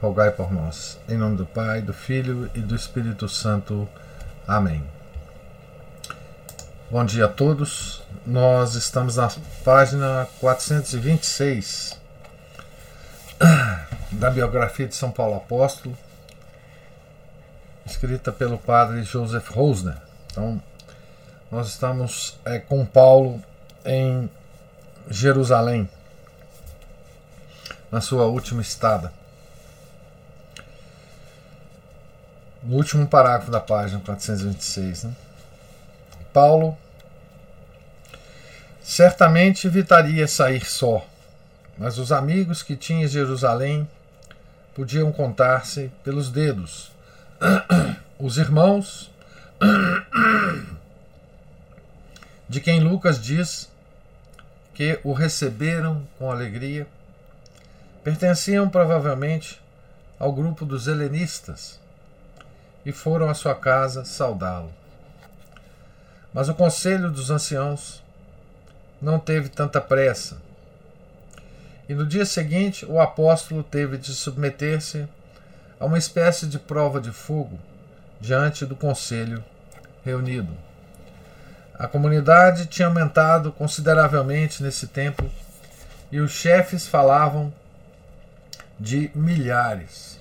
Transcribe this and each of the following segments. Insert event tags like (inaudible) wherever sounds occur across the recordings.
rogai por nós. Em nome do Pai, do Filho e do Espírito Santo. Amém. Bom dia a todos. Nós estamos na página 426 (clears throat) da biografia de São Paulo Apóstolo, escrita pelo padre Joseph Rosner. Então, nós estamos é, com Paulo em Jerusalém, na sua última estada. No último parágrafo da página 426. Né? Paulo certamente evitaria sair só, mas os amigos que tinha em Jerusalém podiam contar-se pelos dedos. (clears throat) Os irmãos, (clears throat) de quem Lucas diz que o receberam com alegria, pertenciam provavelmente ao grupo dos helenistas e foram à sua casa saudá-lo. Mas o conselho dos anciãos não teve tanta pressa. E no dia seguinte o apóstolo teve de submeter-se a uma espécie de prova de fogo diante do conselho reunido. A comunidade tinha aumentado consideravelmente nesse tempo e os chefes falavam de milhares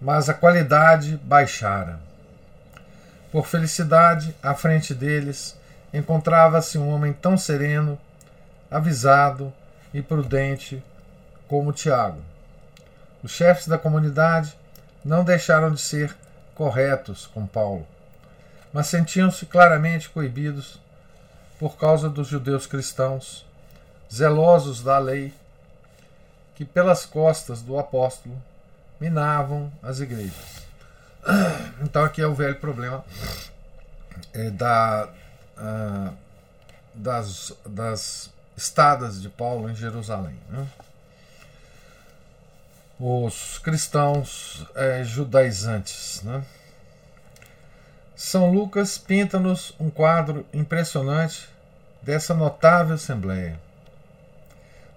mas a qualidade baixara. Por felicidade, à frente deles encontrava-se um homem tão sereno, avisado e prudente como Tiago. Os chefes da comunidade não deixaram de ser corretos com Paulo, mas sentiam-se claramente coibidos por causa dos judeus cristãos, zelosos da lei, que pelas costas do apóstolo minavam as igrejas. (clears throat) Então aqui é o velho problema é, da, uh, das, das estadas de Paulo em Jerusalém. Né? Os cristãos é, judaizantes. Né? São Lucas pinta-nos um quadro impressionante dessa notável assembleia.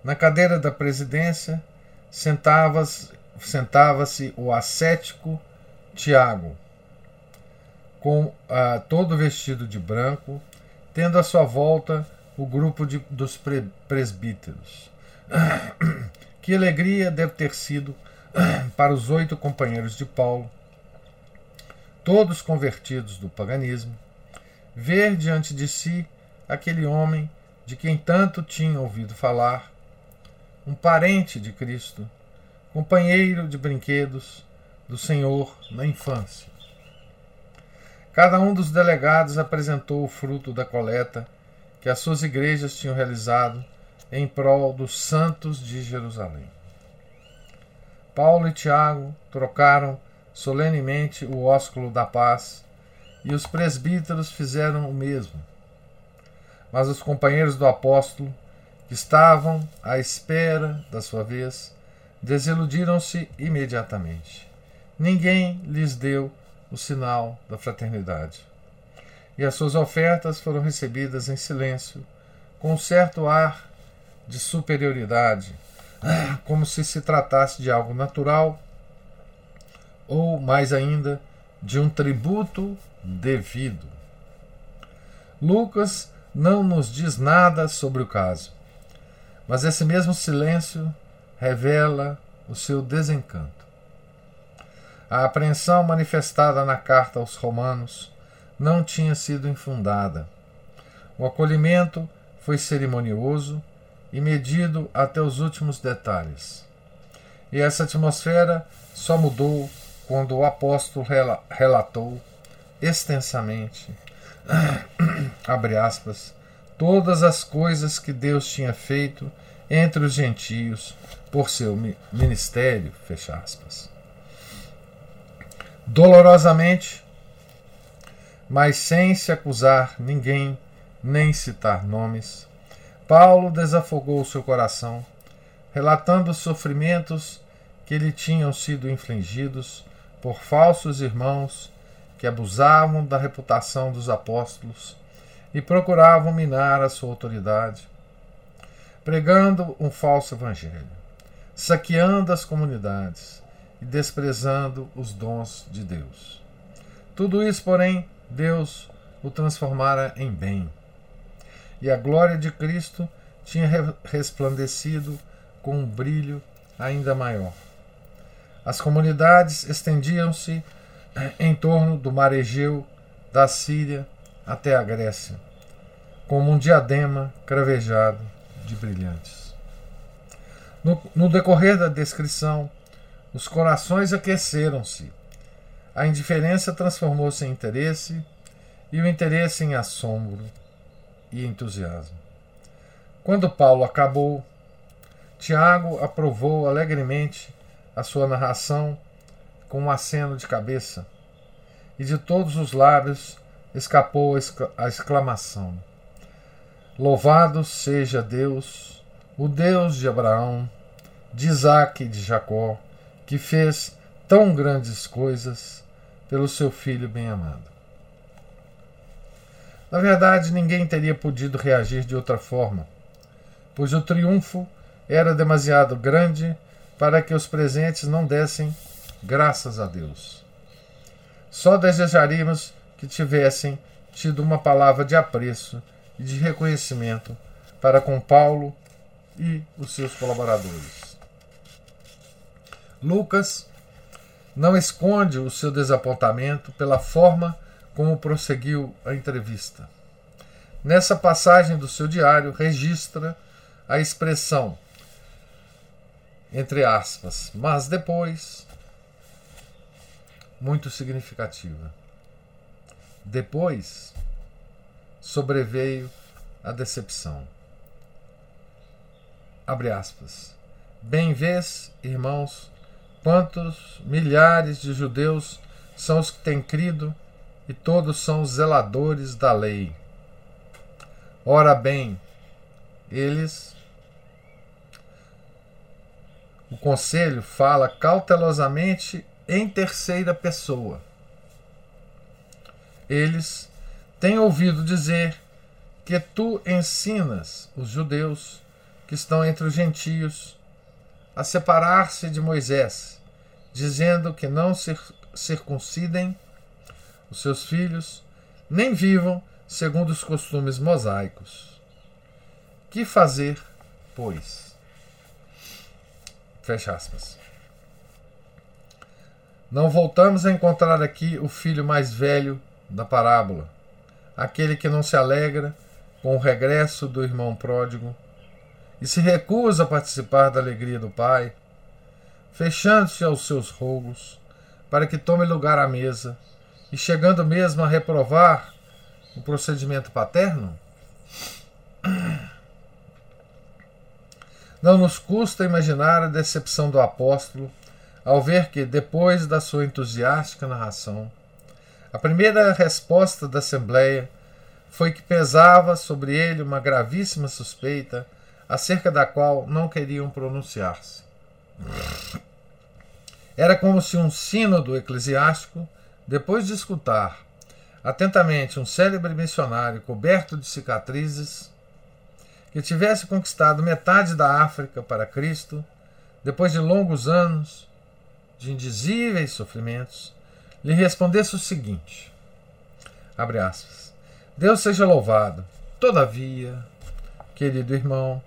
Na cadeira da presidência sentava-se sentava-se o ascético Tiago, com ah, todo vestido de branco, tendo à sua volta o grupo de, dos pre, presbíteros. (clears throat) que alegria deve ter sido (clears throat) para os oito companheiros de Paulo, todos convertidos do paganismo, ver diante de si aquele homem de quem tanto tinha ouvido falar, um parente de Cristo, companheiro de brinquedos do Senhor na infância. Cada um dos delegados apresentou o fruto da coleta que as suas igrejas tinham realizado em prol dos santos de Jerusalém. Paulo e Tiago trocaram solenemente o ósculo da paz e os presbíteros fizeram o mesmo. Mas os companheiros do apóstolo, que estavam à espera da sua vez, desiludiram-se imediatamente. Ninguém lhes deu o sinal da fraternidade. E as suas ofertas foram recebidas em silêncio, com um certo ar de superioridade, como se se tratasse de algo natural, ou, mais ainda, de um tributo devido. Lucas não nos diz nada sobre o caso, mas esse mesmo silêncio revela o seu desencanto. A apreensão manifestada na carta aos Romanos não tinha sido infundada. O acolhimento foi cerimonioso e medido até os últimos detalhes. E essa atmosfera só mudou quando o apóstolo relatou extensamente, (clears throat) abre aspas, todas as coisas que Deus tinha feito entre os gentios por seu ministério, fecha aspas. dolorosamente, mas sem se acusar ninguém, nem citar nomes, Paulo desafogou seu coração, relatando os sofrimentos que lhe tinham sido infligidos por falsos irmãos que abusavam da reputação dos apóstolos e procuravam minar a sua autoridade, pregando um falso evangelho, saqueando as comunidades e desprezando os dons de Deus. Tudo isso, porém, Deus o transformara em bem. E a glória de Cristo tinha resplandecido com um brilho ainda maior. As comunidades estendiam-se eh, em torno do mar Egeu, da Síria até a Grécia, como um diadema cravejado de brilhantes. No, no decorrer da descrição, os corações aqueceram-se, a indiferença transformou-se em interesse e o interesse em assombro e entusiasmo. Quando Paulo acabou, Tiago aprovou alegremente a sua narração com um aceno de cabeça, e de todos os lábios escapou a exclamação: Louvado seja Deus, o Deus de Abraão, de Isaque e de Jacó, que fez tão grandes coisas pelo seu filho bem-amado. Na verdade, ninguém teria podido reagir de outra forma, pois o triunfo era demasiado grande para que os presentes não dessem graças a Deus. Só desejaríamos que tivessem tido uma palavra de apreço e de reconhecimento para com Paulo e os seus colaboradores. Lucas não esconde o seu desapontamento pela forma como prosseguiu a entrevista. Nessa passagem do seu diário, registra a expressão, entre aspas, mas depois, muito significativa. Depois sobreveio a decepção. Abre aspas. Bem vês, irmãos, Quantos milhares de judeus são os que têm crido e todos são zeladores da lei? Ora bem, eles. O conselho fala cautelosamente em terceira pessoa. Eles têm ouvido dizer que tu ensinas os judeus que estão entre os gentios a separar-se de Moisés, dizendo que não circuncidem os seus filhos, nem vivam segundo os costumes mosaicos. Que fazer, pois? Fecha aspas. Não voltamos a encontrar aqui o filho mais velho da parábola, aquele que não se alegra com o regresso do irmão pródigo e se recusa a participar da alegria do Pai, fechando-se aos seus rogos, para que tome lugar à mesa, e chegando mesmo a reprovar o procedimento paterno? (clears throat) Não nos custa imaginar a decepção do apóstolo ao ver que, depois da sua entusiástica narração, a primeira resposta da Assembleia foi que pesava sobre ele uma gravíssima suspeita acerca da qual não queriam pronunciar-se. Era como se um sínodo eclesiástico, depois de escutar atentamente um célebre missionário coberto de cicatrizes, que tivesse conquistado metade da África para Cristo, depois de longos anos de indizíveis sofrimentos, lhe respondesse o seguinte: abre aspas, Deus seja louvado. Todavia, querido irmão,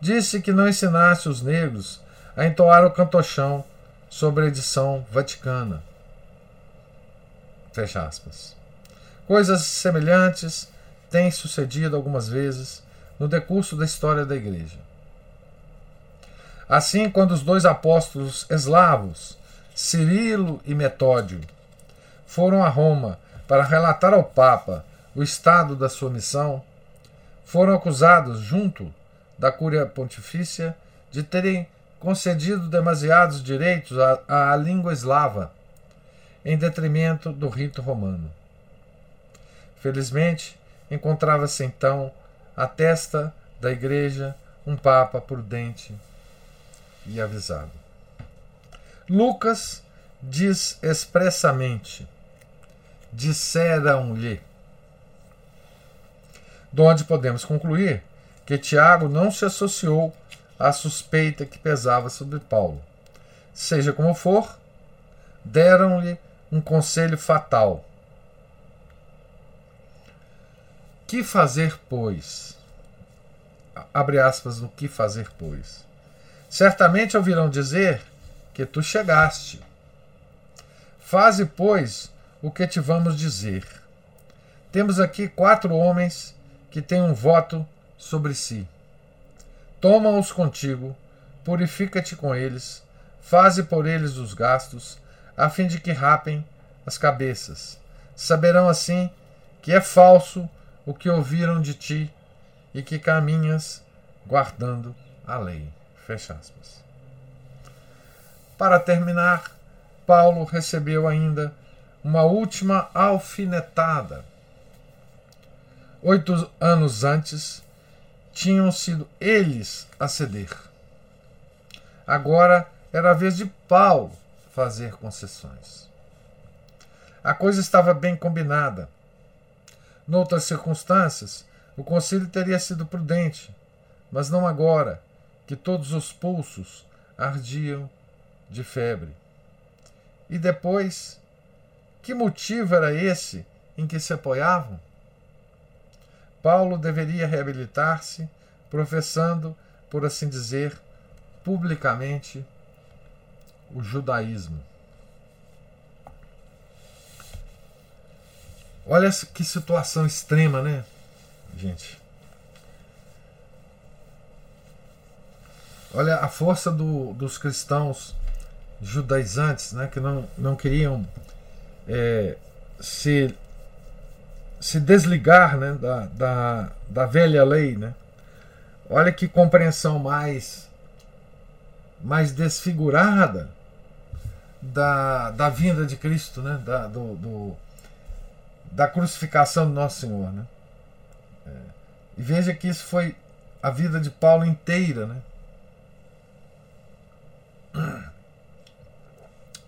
disse que não ensinasse os negros a entoar o cantochão sobre a edição vaticana. Fecha aspas. Coisas semelhantes têm sucedido algumas vezes no decurso da história da Igreja. Assim, quando os dois apóstolos eslavos, Cirilo e Metódio, foram a Roma para relatar ao Papa o estado da sua missão, foram acusados, junto da Cúria Pontifícia de terem concedido demasiados direitos à, à língua eslava, em detrimento do rito romano. Felizmente, encontrava-se então à testa da igreja um papa prudente e avisado. Lucas diz expressamente: disseram-lhe. De onde podemos concluir que Tiago não se associou à suspeita que pesava sobre Paulo. Seja como for, deram-lhe um conselho fatal. Que fazer, pois? Abre aspas no que fazer, pois. Certamente ouvirão dizer que tu chegaste. Faze, pois, o que te vamos dizer. Temos aqui quatro homens que têm um voto sobre si. Toma-os contigo, purifica-te com eles, faze por eles os gastos, a fim de que rapem as cabeças. Saberão assim que é falso o que ouviram de ti e que caminhas guardando a lei. Fecha aspas. Para terminar, Paulo recebeu ainda uma última alfinetada. Oito anos antes, tinham sido eles a ceder. Agora era a vez de Paulo fazer concessões. A coisa estava bem combinada. Noutras circunstâncias, o conselho teria sido prudente, mas não agora, que todos os pulsos ardiam de febre. E depois, que motivo era esse em que se apoiavam? Paulo deveria reabilitar-se, professando, por assim dizer, publicamente o judaísmo. Olha que situação extrema, né, gente? Olha a força do, dos cristãos judaizantes, né, que não, não queriam é, se, se desligar né, da, da, da velha lei. Né? Olha que compreensão mais, mais desfigurada da, da vinda de Cristo, né? da, do, do da crucificação do nosso Senhor. Né? É, e veja que isso foi a vida de Paulo inteira. Né?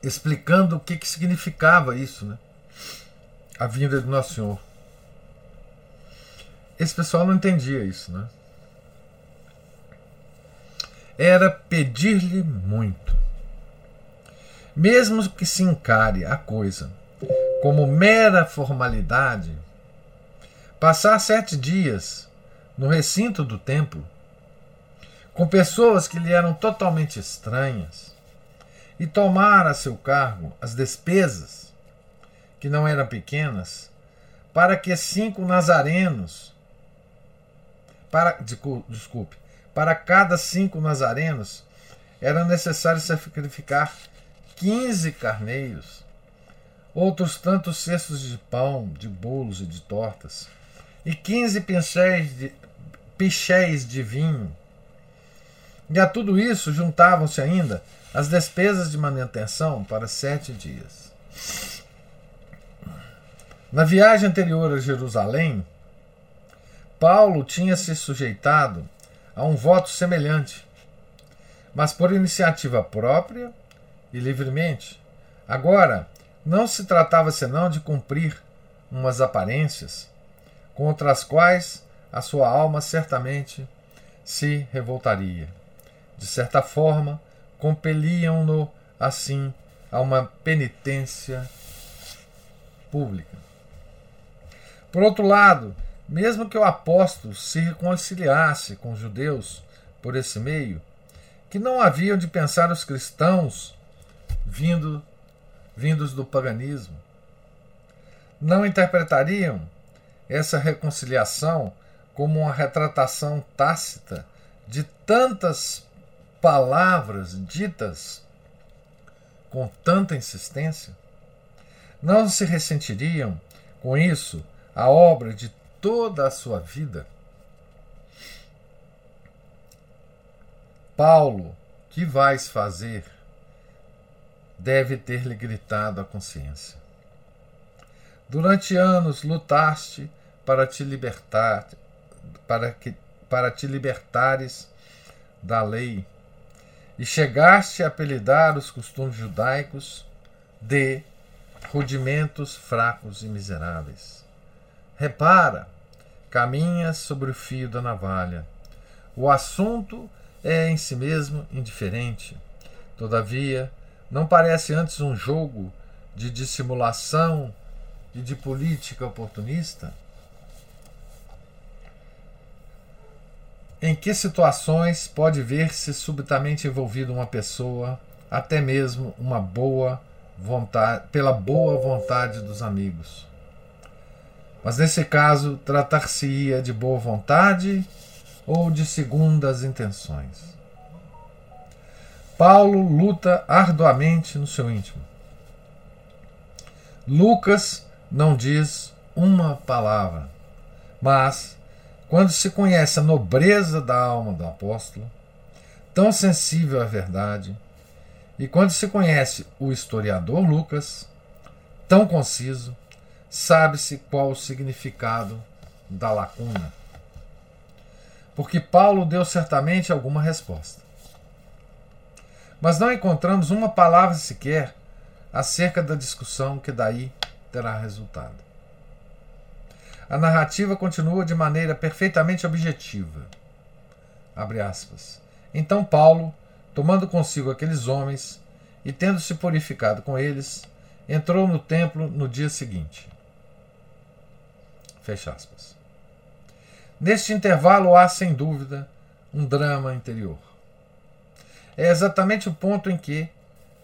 Explicando o que, que significava isso, né? A vinda do Nosso Senhor. Esse pessoal não entendia isso, né? Era pedir-lhe muito. Mesmo que se encare a coisa como mera formalidade, passar sete dias no recinto do templo com pessoas que lhe eram totalmente estranhas e tomar a seu cargo as despesas, que não eram pequenas, para que cinco nazarenos, para, desculpe, para cada cinco nazarenos era necessário sacrificar quinze carneiros, outros tantos cestos de pão, de bolos e de tortas, e quinze pincéis de, pinchéis de vinho. E a tudo isso juntavam-se ainda as despesas de manutenção para sete dias. Na viagem anterior a Jerusalém, Paulo tinha se sujeitado a um voto semelhante, mas por iniciativa própria e livremente. Agora, não se tratava senão de cumprir umas aparências contra as quais a sua alma certamente se revoltaria. De certa forma, compeliam-no, assim, a uma penitência pública. Por outro lado, mesmo que o apóstolo se reconciliasse com os judeus por esse meio, que não haviam de pensar os cristãos vindo, vindos do paganismo, não interpretariam essa reconciliação como uma retratação tácita de tantas palavras ditas com tanta insistência? Não se ressentiriam com isso a obra de toda a sua vida? Paulo, que vais fazer? deve ter-lhe gritado a consciência. Durante anos lutaste para te libertar, para que para te libertares da lei, e chegaste a apelidar os costumes judaicos de rudimentos fracos e miseráveis. Repara, caminhas sobre o fio da navalha. O assunto é em si mesmo indiferente. Todavia, não parece antes um jogo de dissimulação e de política oportunista? Em que situações pode ver-se subitamente envolvido uma pessoa, até mesmo uma boa vontade, pela boa vontade dos amigos? Mas nesse caso, tratar-se-ia de boa vontade ou de segundas intenções? Paulo luta arduamente no seu íntimo. Lucas não diz uma palavra, mas, quando se conhece a nobreza da alma do apóstolo, tão sensível à verdade, e quando se conhece o historiador Lucas, tão conciso, sabe-se qual o significado da lacuna. Porque Paulo deu certamente alguma resposta mas não encontramos uma palavra sequer acerca da discussão que daí terá resultado. A narrativa continua de maneira perfeitamente objetiva. Então Paulo, tomando consigo aqueles homens e tendo se purificado com eles, entrou no templo no dia seguinte. Fecha aspas. Neste intervalo há, sem dúvida, um drama interior. É exatamente o ponto em que,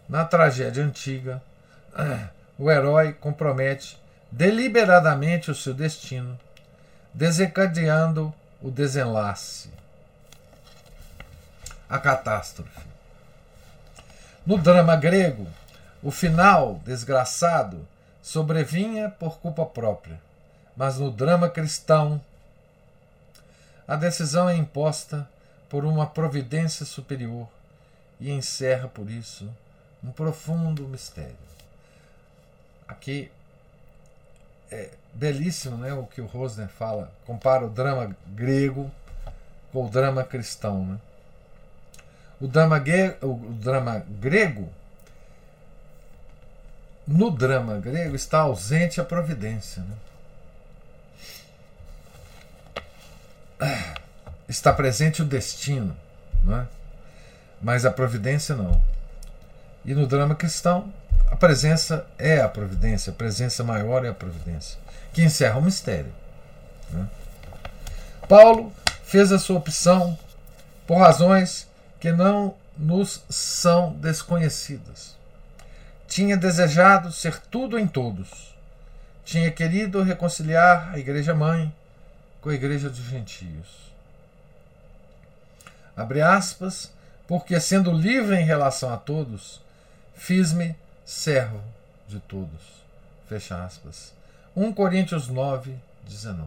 na tragédia antiga, (clears throat) o herói compromete deliberadamente o seu destino, desencadeando o desenlace, a catástrofe. No drama grego, o final desgraçado sobrevinha por culpa própria, mas no drama cristão, a decisão é imposta por uma providência superior e encerra por isso um profundo mistério. Aqui é belíssimo né, o que o Rosner fala, compara o drama grego com o drama cristão. Né? O, drama o drama grego, no drama grego está ausente a providência. Né? Está presente o destino. Não é? mas a providência não. E no drama cristão, a presença é a providência, a presença maior é a providência, que encerra o mistério. Né? Paulo fez a sua opção por razões que não nos são desconhecidas. Tinha desejado ser tudo em todos. Tinha querido reconciliar a Igreja Mãe com a Igreja dos Gentios. Abre aspas, porque sendo livre em relação a todos, fiz-me servo de todos. Fecha aspas. 1 Coríntios 9, 19.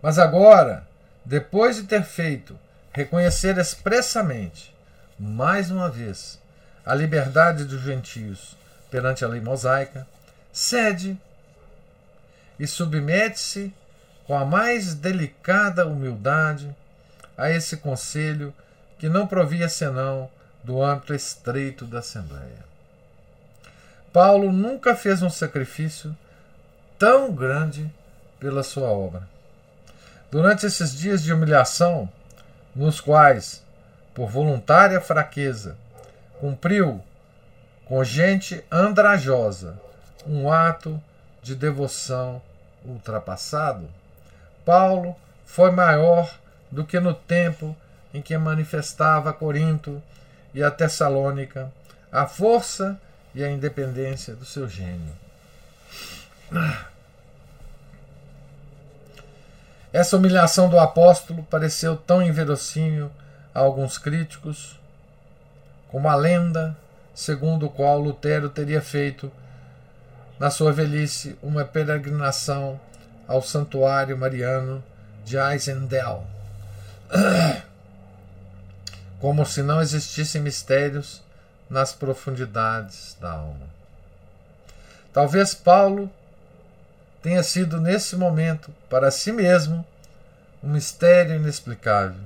Mas agora, depois de ter feito reconhecer expressamente, mais uma vez, a liberdade dos gentios perante a lei mosaica, cede e submete-se com a mais delicada humildade a esse conselho que não provia senão do âmbito estreito da Assembleia. Paulo nunca fez um sacrifício tão grande pela sua obra. Durante esses dias de humilhação, nos quais, por voluntária fraqueza, cumpriu com gente andrajosa um ato de devoção ultrapassado, Paulo foi maior do que no tempo em que manifestava Corinto e a Tessalônica a força e a independência do seu gênio. Essa humilhação do apóstolo pareceu tão inverossímil a alguns críticos como a lenda segundo o qual Lutero teria feito na sua velhice uma peregrinação ao santuário mariano de Eisendel. (clears throat) como se não existissem mistérios nas profundidades da alma. Talvez Paulo tenha sido nesse momento, para si mesmo, um mistério inexplicável,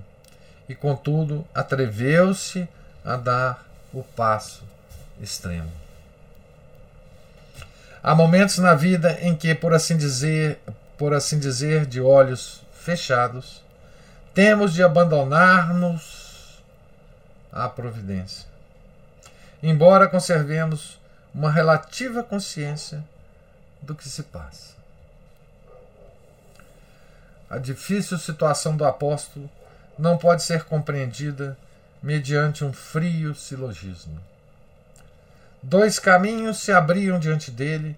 e contudo atreveu-se a dar o passo extremo. Há momentos na vida em que, por assim dizer, por assim dizer, de olhos fechados, temos de abandonar-nos à providência. Embora conservemos uma relativa consciência do que se passa. A difícil situação do apóstolo não pode ser compreendida mediante um frio silogismo. Dois caminhos se abriam diante dele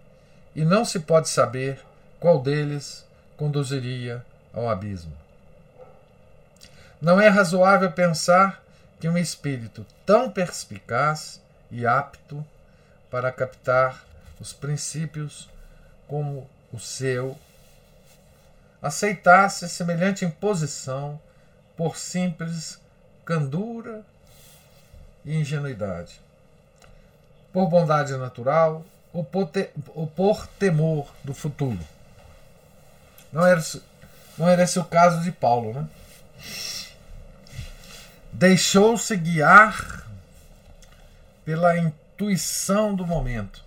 e não se pode saber qual deles conduziria ao abismo. Não é razoável pensar que um espírito tão perspicaz e apto para captar os princípios como o seu aceitasse semelhante imposição por simples candura e ingenuidade, por bondade natural ou por, te, ou por temor do futuro. Não era, não era esse o caso de Paulo, né? Deixou-se guiar pela intuição do momento.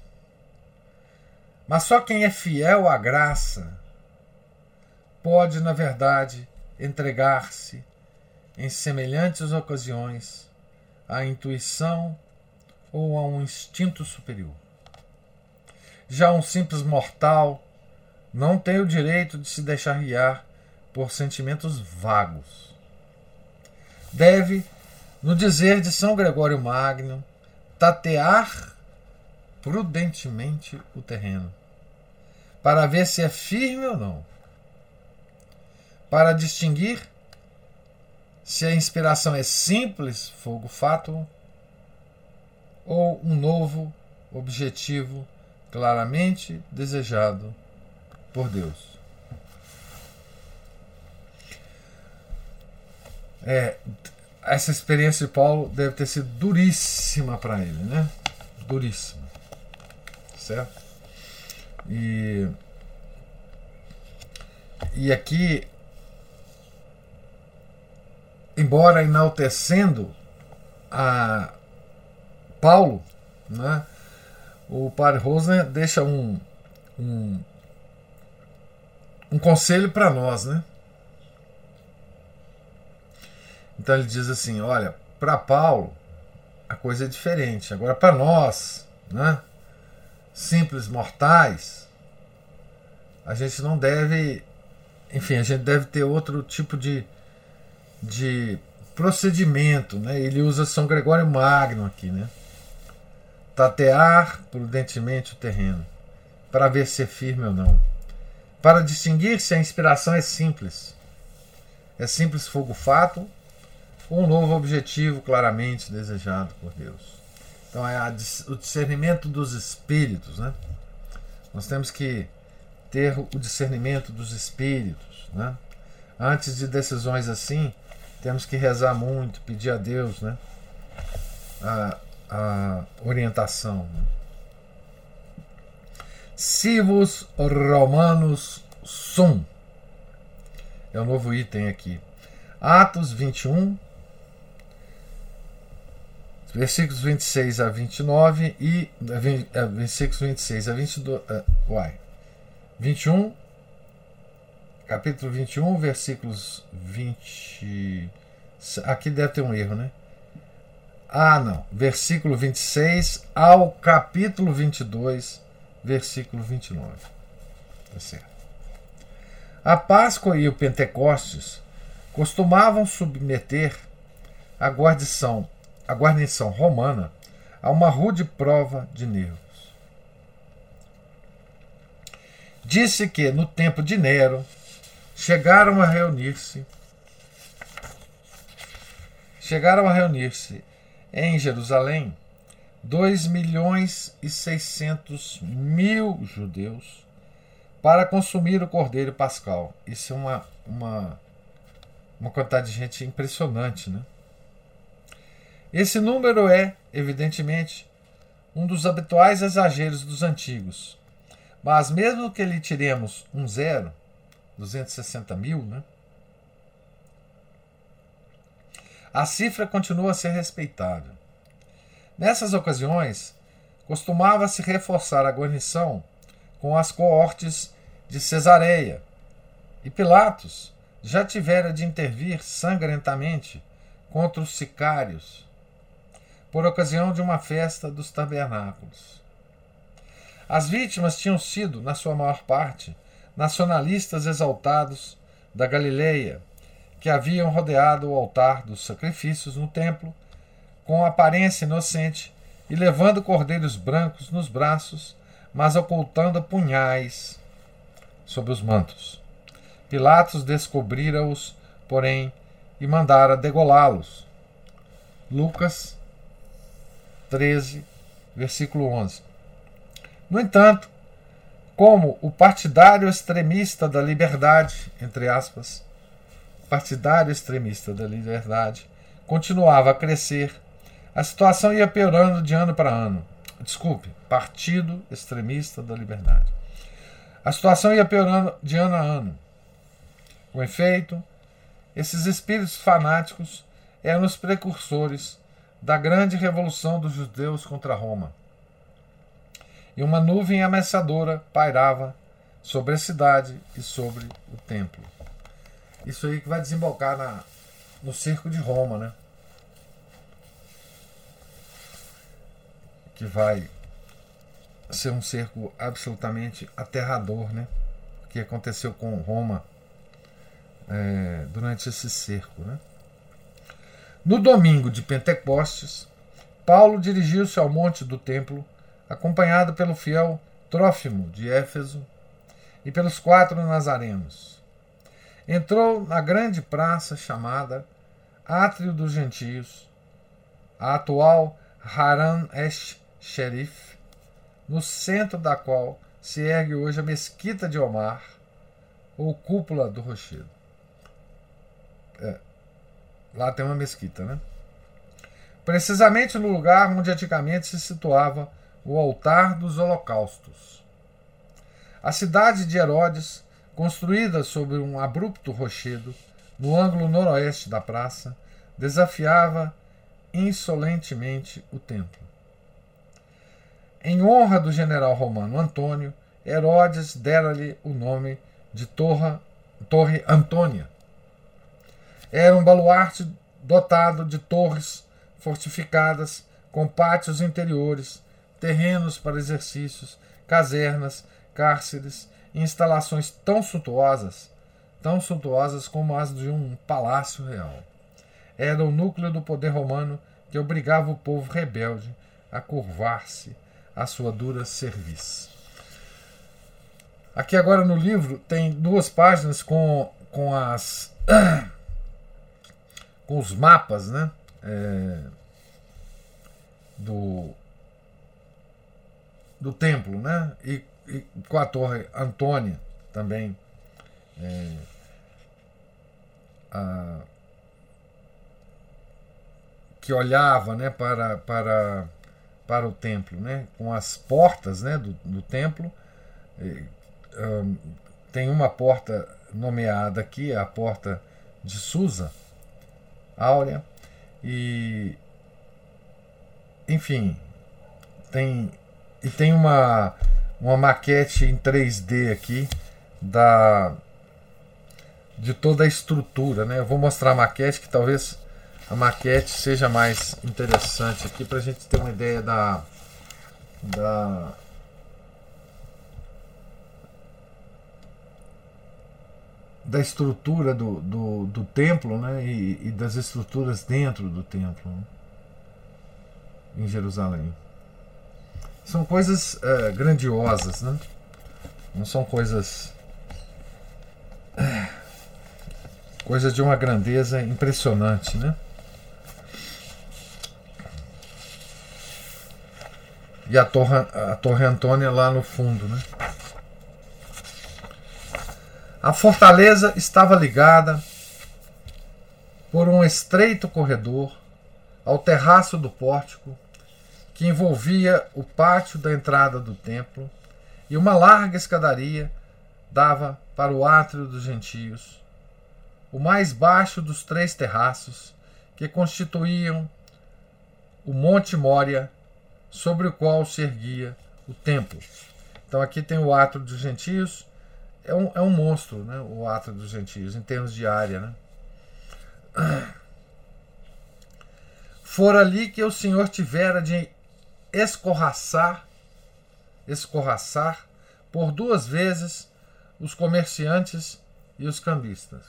Mas só quem é fiel à graça pode, na verdade, entregar-se em semelhantes ocasiões à intuição ou a um instinto superior. Já um simples mortal não tem o direito de se deixar guiar por sentimentos vagos. Deve, no dizer de São Gregório Magno, tatear prudentemente o terreno, para ver se é firme ou não, para distinguir se a inspiração é simples, fogo fato, ou um novo objetivo claramente desejado por Deus. É, essa experiência de Paulo deve ter sido duríssima para ele, né? Duríssima. Certo? E, e aqui, embora enaltecendo a Paulo, né? o padre Rosner deixa um, um, um conselho para nós, né? Então ele diz assim: olha, para Paulo a coisa é diferente. Agora, para nós, né, simples mortais, a gente não deve. Enfim, a gente deve ter outro tipo de, de procedimento. Né? Ele usa São Gregório Magno aqui. Né? Tatear prudentemente o terreno, para ver se é firme ou não. Para distinguir se a inspiração é simples. É simples fogo fato um novo objetivo claramente desejado por Deus. Então é a, o discernimento dos espíritos, né? Nós temos que ter o discernimento dos espíritos, né? Antes de decisões assim, temos que rezar muito, pedir a Deus, né? A, a orientação. Né? Civos Romanos Sum. É o novo item aqui. Atos 21, versículos 26 a 29 e uh, versículos 26 a 22, uh, uai, 21, capítulo 21, versículos 20. Aqui deve ter um erro, né? Ah, não. Versículo 26 ao capítulo 22, versículo 29. Tá certo. A Páscoa e o Pentecostes costumavam submeter a guarnição a guarnição romana a uma rude prova de nervos. Disse que, no tempo de Nero, chegaram a reunir-se chegaram a reunir-se em Jerusalém 2 milhões e 600 mil judeus para consumir o cordeiro pascal. Isso é uma, uma, uma quantidade de gente impressionante, né? Esse número é, evidentemente, um dos habituais exageros dos antigos. Mas mesmo que lhe tiremos um zero, 260 mil, né? A cifra continua a ser respeitável. Nessas ocasiões, costumava-se reforçar a guarnição com as coortes de Cesareia, e Pilatos já tivera de intervir sangrentamente contra os sicários por ocasião de uma festa dos tabernáculos. As vítimas tinham sido, na sua maior parte, nacionalistas exaltados da Galileia, que haviam rodeado o altar dos sacrifícios no templo com aparência inocente e levando cordeiros brancos nos braços, mas ocultando punhais sobre os mantos. Pilatos descobrira-os, porém, e mandara degolá-los. Lucas 13, versículo 11. No entanto, como o partidário extremista da liberdade, entre aspas, partidário extremista da liberdade, continuava a crescer, a situação ia piorando de ano para ano. Desculpe, partido extremista da liberdade. A situação ia piorando de ano a ano. Com efeito, esses espíritos fanáticos eram os precursores da grande revolução dos judeus contra Roma. E uma nuvem ameaçadora pairava sobre a cidade e sobre o templo. Isso aí que vai desembocar na, no circo de Roma, né? Que vai ser um cerco absolutamente aterrador, né? O que aconteceu com Roma é, durante esse cerco, né? No domingo de Pentecostes, Paulo dirigiu-se ao monte do templo, acompanhado pelo fiel Trófimo de Éfeso e pelos quatro nazarenos. Entrou na grande praça chamada Átrio dos Gentios, a atual Haran Esh Sherif, no centro da qual se ergue hoje a Mesquita de Omar, ou Cúpula do Rochedo. É, Lá tem uma mesquita, né? Precisamente no lugar onde antigamente se situava o altar dos holocaustos. A cidade de Herodes, construída sobre um abrupto rochedo, no ângulo noroeste da praça, desafiava insolentemente o templo. Em honra do general romano Antônio, Herodes dera-lhe o nome de Torre, Antônia, era um baluarte dotado de torres fortificadas, com pátios interiores, terrenos para exercícios, casernas, cárceres e instalações tão suntuosas, tão suntuosas como as de um palácio real. Era o núcleo do poder romano que obrigava o povo rebelde a curvar-se à sua dura serviço. Aqui agora no livro tem duas páginas com, com as (clears throat) com os mapas né, é, do, do templo, né, e, e com a torre Antônia também. É, a, que olhava né, para, para, para o templo, né, com as portas né, do, do templo. um, tem uma porta nomeada aqui, a porta de Susa, áurea. E enfim, tem e tem uma uma maquete em 3D aqui da de toda a estrutura, né? Eu vou mostrar a maquete que talvez a maquete seja mais interessante aqui para a gente ter uma ideia da da da estrutura do, do, do templo né, e, e, das estruturas dentro do templo né, em Jerusalém. São coisas é, grandiosas, né? não são coisas. É, coisas de uma grandeza impressionante. Né? E a torre, a torre Antônia lá no fundo. Né? A fortaleza estava ligada por um estreito corredor ao terraço do pórtico, que envolvia o pátio da entrada do templo, e uma larga escadaria dava para o átrio dos gentios, o mais baixo dos três terraços que constituíam o Monte Mória, sobre o qual se erguia o templo. Então aqui tem o átrio dos gentios, é um, é um monstro, né, o átrio dos gentios, em termos de área. Né? Fora ali que o Senhor tivera de escorraçar, escorraçar por duas vezes os comerciantes e os cambistas.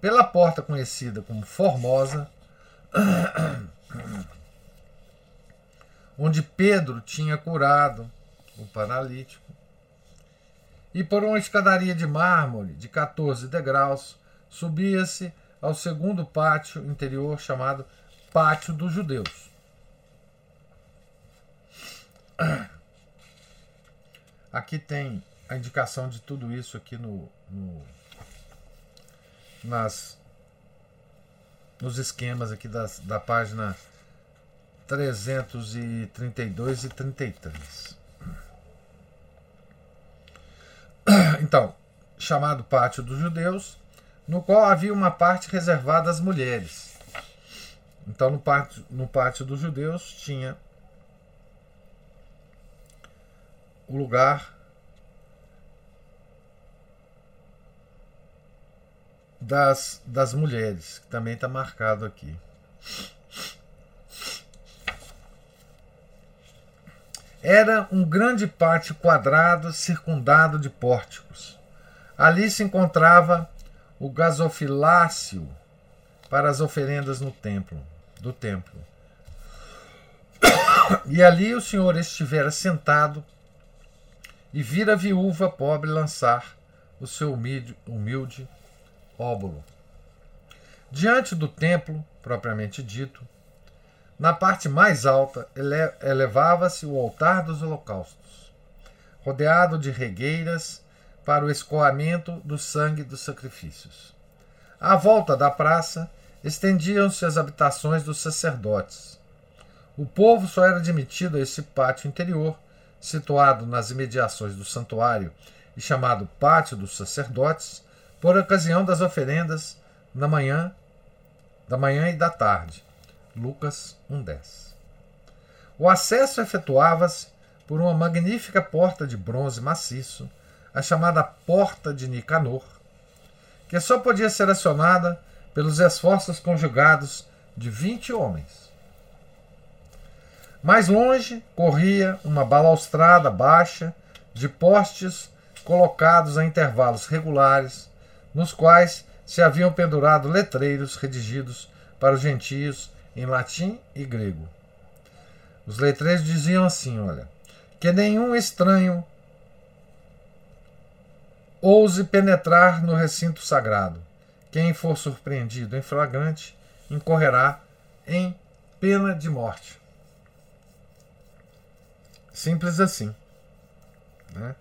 Pela porta conhecida como Formosa, (coughs) onde Pedro tinha curado o paralítico, e por uma escadaria de mármore de 14 degraus, subia-se ao segundo pátio interior chamado Pátio dos Judeus. Aqui tem a indicação de tudo isso aqui no, no nas nos esquemas aqui das, da página 332 e 33. Então, chamado Pátio dos Judeus, no qual havia uma parte reservada às mulheres. Então, no pátio, no pátio dos judeus tinha o lugar das, das mulheres, que também está marcado aqui. Era um grande pátio quadrado circundado de pórticos. Ali se encontrava o gasofilácio para as oferendas no templo, do templo. (coughs) E ali o Senhor estivera sentado e vira a viúva pobre lançar o seu humilde, humilde óbolo. Diante do templo, propriamente dito, na parte mais alta elevava-se o altar dos holocaustos, rodeado de regueiras para o escoamento do sangue dos sacrifícios. À volta da praça estendiam-se as habitações dos sacerdotes. O povo só era admitido a esse pátio interior, situado nas imediações do santuário e chamado Pátio dos Sacerdotes, por ocasião das oferendas na manhã, da manhã e da tarde. Lucas 1:10. O acesso efetuava-se por uma magnífica porta de bronze maciço a chamada Porta de Nicanor, que só podia ser acionada pelos esforços conjugados de vinte homens. Mais longe corria uma balaustrada baixa de postes colocados a intervalos regulares, nos quais se haviam pendurado letreiros redigidos para os gentios em latim e grego. Os letreiros diziam assim: olha, que nenhum estranho ouse penetrar no recinto sagrado. Quem for surpreendido em flagrante incorrerá em pena de morte. Simples assim. Né?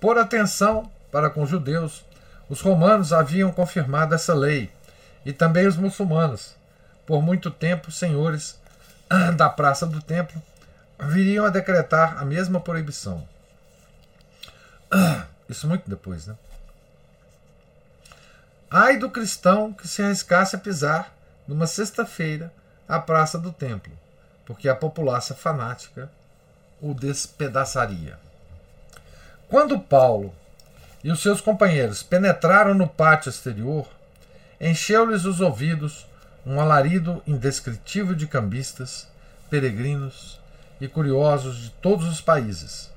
Por atenção para com os judeus, os romanos haviam confirmado essa lei, e também os muçulmanos, por muito tempo senhores da praça do templo, viriam a decretar a mesma proibição. Isso muito depois, né? Ai do cristão que se arriscasse a pisar numa sexta-feira a praça do templo, porque a população fanática o despedaçaria. Quando Paulo e os seus companheiros penetraram no pátio exterior, encheu-lhes os ouvidos um alarido indescritível de cambistas, peregrinos e curiosos de todos os países.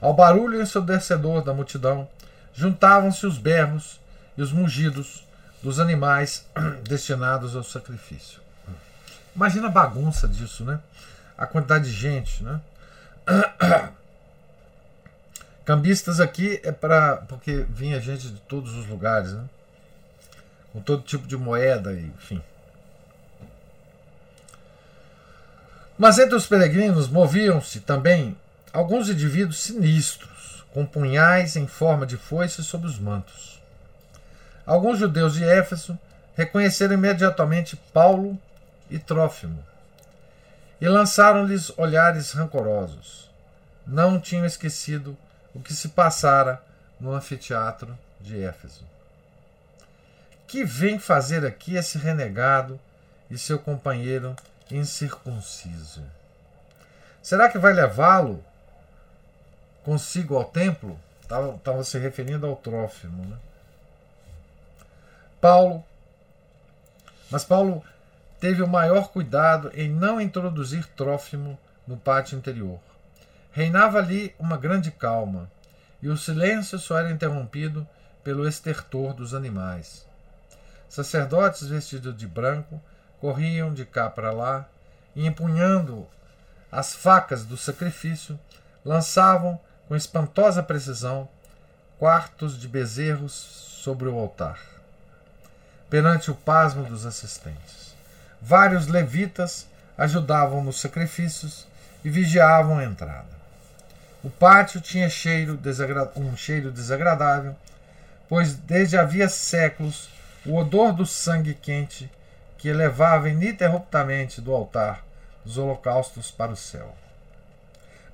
Ao barulho ensurdecedor da multidão, juntavam-se os berros e os mugidos dos animais (clears throat) destinados ao sacrifício. Imagina a bagunça disso, né? A quantidade de gente, né? (clears throat) Cambistas aqui é para porque vinha gente de todos os lugares, né? Com todo tipo de moeda, enfim. Mas entre os peregrinos moviam-se também alguns indivíduos sinistros, com punhais em forma de foice sob os mantos. Alguns judeus de Éfeso reconheceram imediatamente Paulo e Trófimo e lançaram-lhes olhares rancorosos. Não tinham esquecido o que se passara no anfiteatro de Éfeso. Que vem fazer aqui esse renegado e seu companheiro incircunciso? Será que vai levá-lo consigo ao templo? Estava se referindo ao Trófimo. Né? Paulo. Mas Paulo teve o maior cuidado em não introduzir Trófimo no pátio interior. Reinava ali uma grande calma, e o silêncio só era interrompido pelo estertor dos animais. Sacerdotes vestidos de branco corriam de cá para lá e, empunhando as facas do sacrifício, lançavam com espantosa precisão quartos de bezerros sobre o altar. Perante o pasmo dos assistentes, vários levitas ajudavam nos sacrifícios e vigiavam a entrada. O pátio tinha cheiro um cheiro desagradável, pois desde havia séculos o odor do sangue quente que elevava ininterruptamente do altar dos holocaustos para o céu.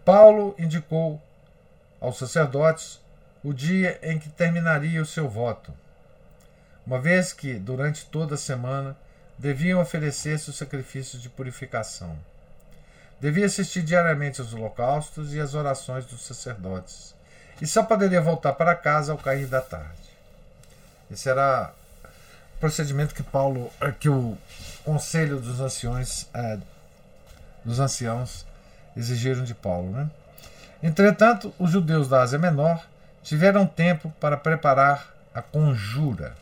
Paulo indicou aos sacerdotes o dia em que terminaria o seu voto, uma vez que, durante toda a semana, deviam oferecer-se os sacrifícios de purificação. Devia assistir diariamente aos holocaustos e às orações dos sacerdotes, e só poderia voltar para casa ao cair da tarde. Esse era o procedimento que Paulo, eh, que o Conselho dos Anciões é, dos anciãos exigiram de Paulo. Né? Entretanto, os judeus da Ásia Menor tiveram tempo para preparar a conjura.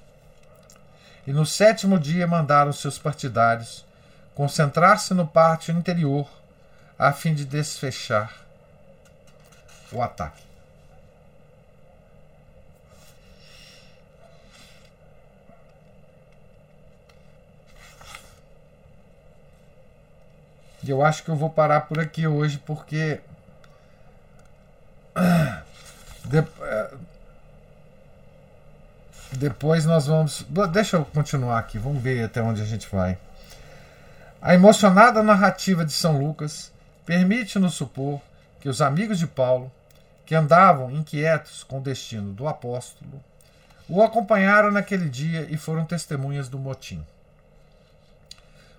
E no sétimo dia mandaram seus partidários concentrar-se no pátio interior a fim de desfechar o ataque. Eu acho que eu vou parar por aqui hoje porque. (coughs) É, depois nós vamos. Deixa eu continuar aqui, vamos ver até onde a gente vai. A emocionada narrativa de São Lucas permite-nos supor que os amigos de Paulo, que andavam inquietos com o destino do apóstolo, o acompanharam naquele dia e foram testemunhas do motim.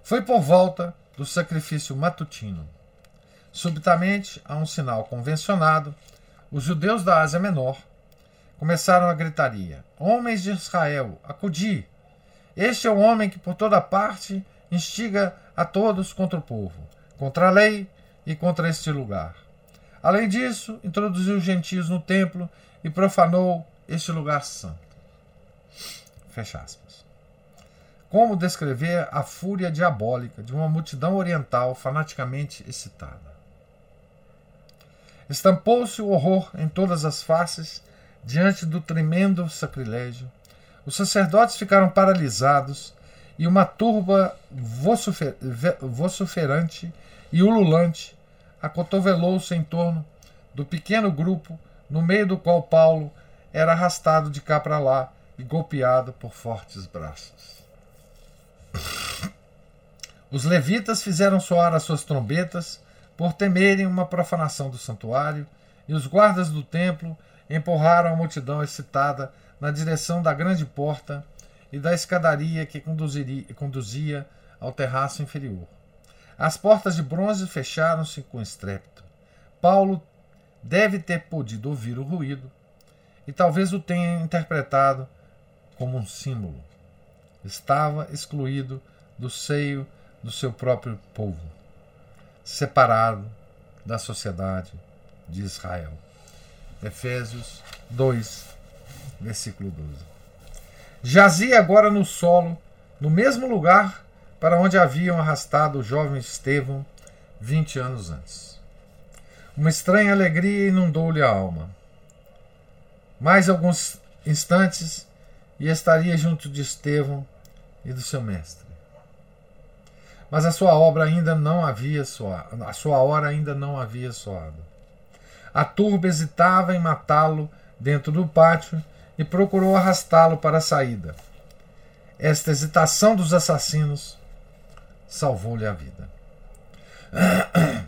Foi por volta do sacrifício matutino. Subitamente, a um sinal convencionado, os judeus da Ásia Menor começaram a gritaria: Homens de Israel, acudi! Este é o homem que por toda parte instiga a todos contra o povo, contra a lei e contra este lugar. Além disso, introduziu os gentios no templo e profanou este lugar santo. Fecha aspas. Como descrever a fúria diabólica de uma multidão oriental fanaticamente excitada? Estampou-se o horror em todas as faces diante do tremendo sacrilégio. Os sacerdotes ficaram paralisados e uma turba vociferante e ululante acotovelou-se em torno do pequeno grupo no meio do qual Paulo era arrastado de cá para lá e golpeado por fortes braços. Os levitas fizeram soar as suas trombetas por temerem uma profanação do santuário, e os guardas do templo empurraram a multidão excitada na direção da grande porta e da escadaria que conduzia ao terraço inferior. As portas de bronze fecharam-se com estrépito. Paulo deve ter podido ouvir o ruído e talvez o tenha interpretado como um símbolo estava excluído do seio do seu próprio povo, separado da sociedade de Israel. Efésios 2, versículo 12. Jazia agora no solo, no mesmo lugar para onde haviam arrastado o jovem Estevão 20 anos antes. Uma estranha alegria inundou-lhe a alma. Mais alguns instantes e estaria junto de Estevão e do seu mestre. Mas a sua obra ainda não havia soado, a sua hora ainda não havia soado. A turba hesitava em matá-lo dentro do pátio e procurou arrastá-lo para a saída. Esta hesitação dos assassinos salvou-lhe a vida. (clears throat)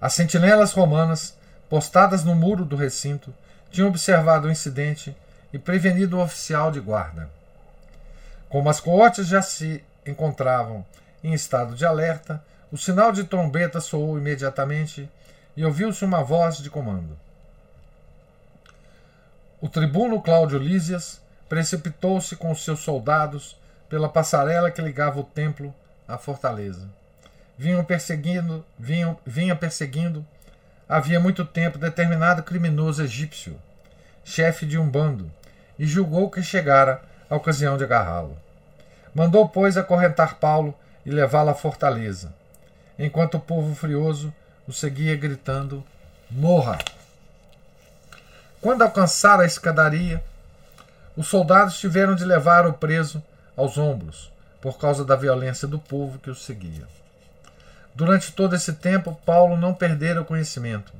As sentinelas romanas, postadas no muro do recinto, tinham observado o incidente e prevenido o oficial de guarda. Como as coortes já se encontravam em estado de alerta, o sinal de trombeta soou imediatamente e ouviu-se uma voz de comando. O tribuno Cláudio Lísias precipitou-se com seus soldados pela passarela que ligava o templo à fortaleza. Vinham perseguindo, vinham, vinha perseguindo havia muito tempo determinado criminoso egípcio, chefe de um bando, e julgou que chegara a ocasião de agarrá-lo. Mandou, pois, acorrentar Paulo e levá-lo à fortaleza, enquanto o povo furioso o seguia gritando: Morra! Quando alcançara a escadaria, os soldados tiveram de levar o preso aos ombros, por causa da violência do povo que o seguia. Durante todo esse tempo, Paulo não perdera o conhecimento.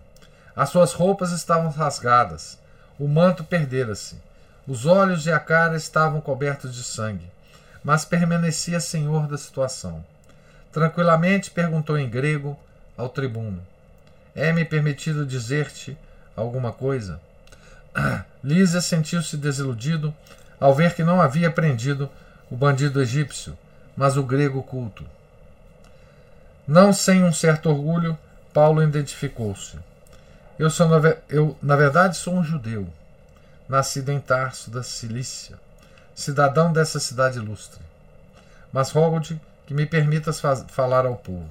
As suas roupas estavam rasgadas, o manto perdera-se, os olhos e a cara estavam cobertos de sangue, mas permanecia senhor da situação. Tranquilamente perguntou em grego ao tribuno: É-me permitido dizer-te alguma coisa? (clears throat) Lísia sentiu-se desiludido ao ver que não havia prendido o bandido egípcio, mas o grego culto. Não sem um certo orgulho, Paulo identificou-se. Eu, sou, eu, na verdade, sou um judeu, nascido em Tarso, da Cilícia, cidadão dessa cidade ilustre. Mas rogo-te que me permitas falar ao povo.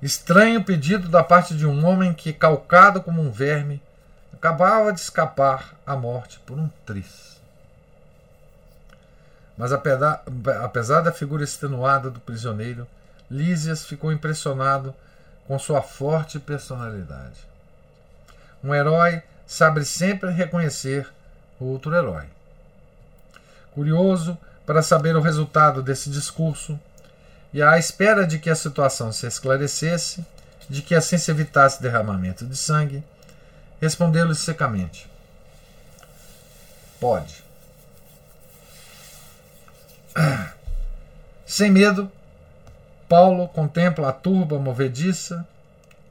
Estranho pedido da parte de um homem que, calcado como um verme, acabava de escapar à morte por um tris. Mas apesar, da figura extenuada do prisioneiro, Lísias ficou impressionado com sua forte personalidade. Um herói sabe sempre reconhecer outro herói. Curioso para saber o resultado desse discurso, e à espera de que a situação se esclarecesse, de que assim se evitasse derramamento de sangue, respondeu-lhe secamente: Pode. Sem medo, Paulo contempla a turba movediça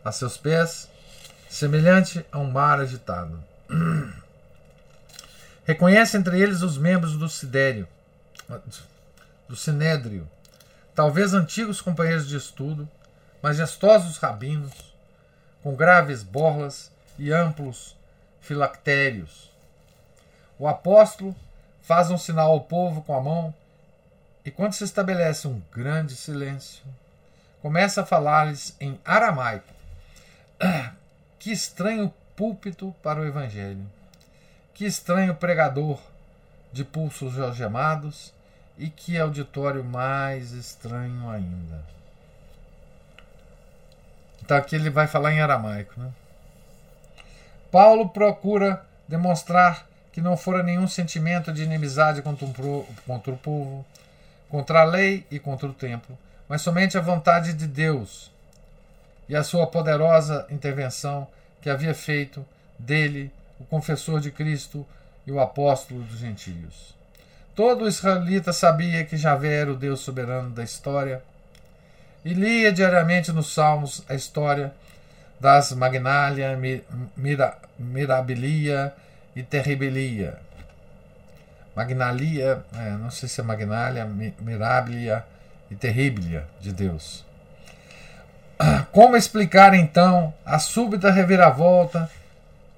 a seus pés, semelhante a um mar agitado. (clears throat) Reconhece entre eles os membros do Sidério, do Sinédrio, talvez antigos companheiros de estudo, majestosos rabinos, com graves borlas e amplos filactérios. O apóstolo faz um sinal ao povo com a mão e, quando se estabelece um grande silêncio, começa a falar-lhes em aramaico. (clears throat) Que estranho púlpito para o evangelho. Que estranho pregador de pulsos algemados e que auditório mais estranho ainda. Então aqui ele vai falar em aramaico. Né? Paulo procura demonstrar que não fora nenhum sentimento de inimizade contra, um, contra o povo, contra a lei e contra o templo, mas somente a vontade de Deus e a sua poderosa intervenção que havia feito dele o confessor de Cristo e o apóstolo dos gentios. Todo israelita sabia que Javé era o Deus soberano da história e lia diariamente nos Salmos a história das Magnalia, Mira, Mirabilia e Terribilia. Magnalia, é, não sei se é Magnalia, Mirabilia e Terribilia de Deus. (clears throat) Como explicar então a súbita reviravolta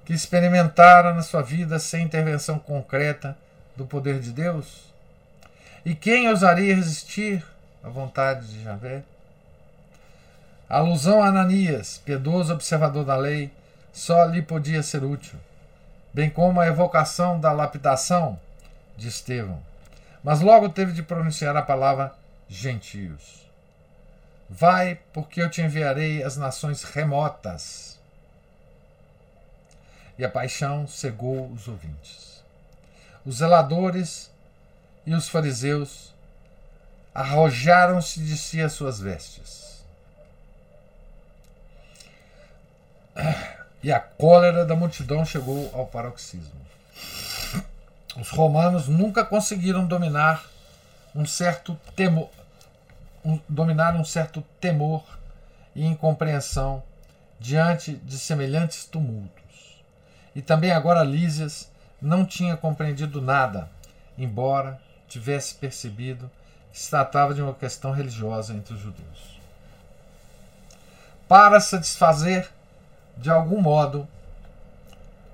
que experimentara na sua vida sem intervenção concreta do poder de Deus? E quem ousaria resistir à vontade de Javé? A alusão a Ananias, piedoso observador da lei, só lhe podia ser útil, bem como a evocação da lapidação de Estevão. Mas logo teve de pronunciar a palavra gentios. Vai, porque eu te enviarei às nações remotas. E a paixão cegou os ouvintes os zeladores e os fariseus arrojaram-se de si as suas vestes. e a cólera da multidão chegou ao paroxismo. Os romanos nunca conseguiram dominar um certo temor, um, dominar um certo temor e incompreensão diante de semelhantes tumultos. E também agora Lísias não tinha compreendido nada, embora tivesse percebido que se tratava de uma questão religiosa entre os judeus. Para satisfazer, de algum modo,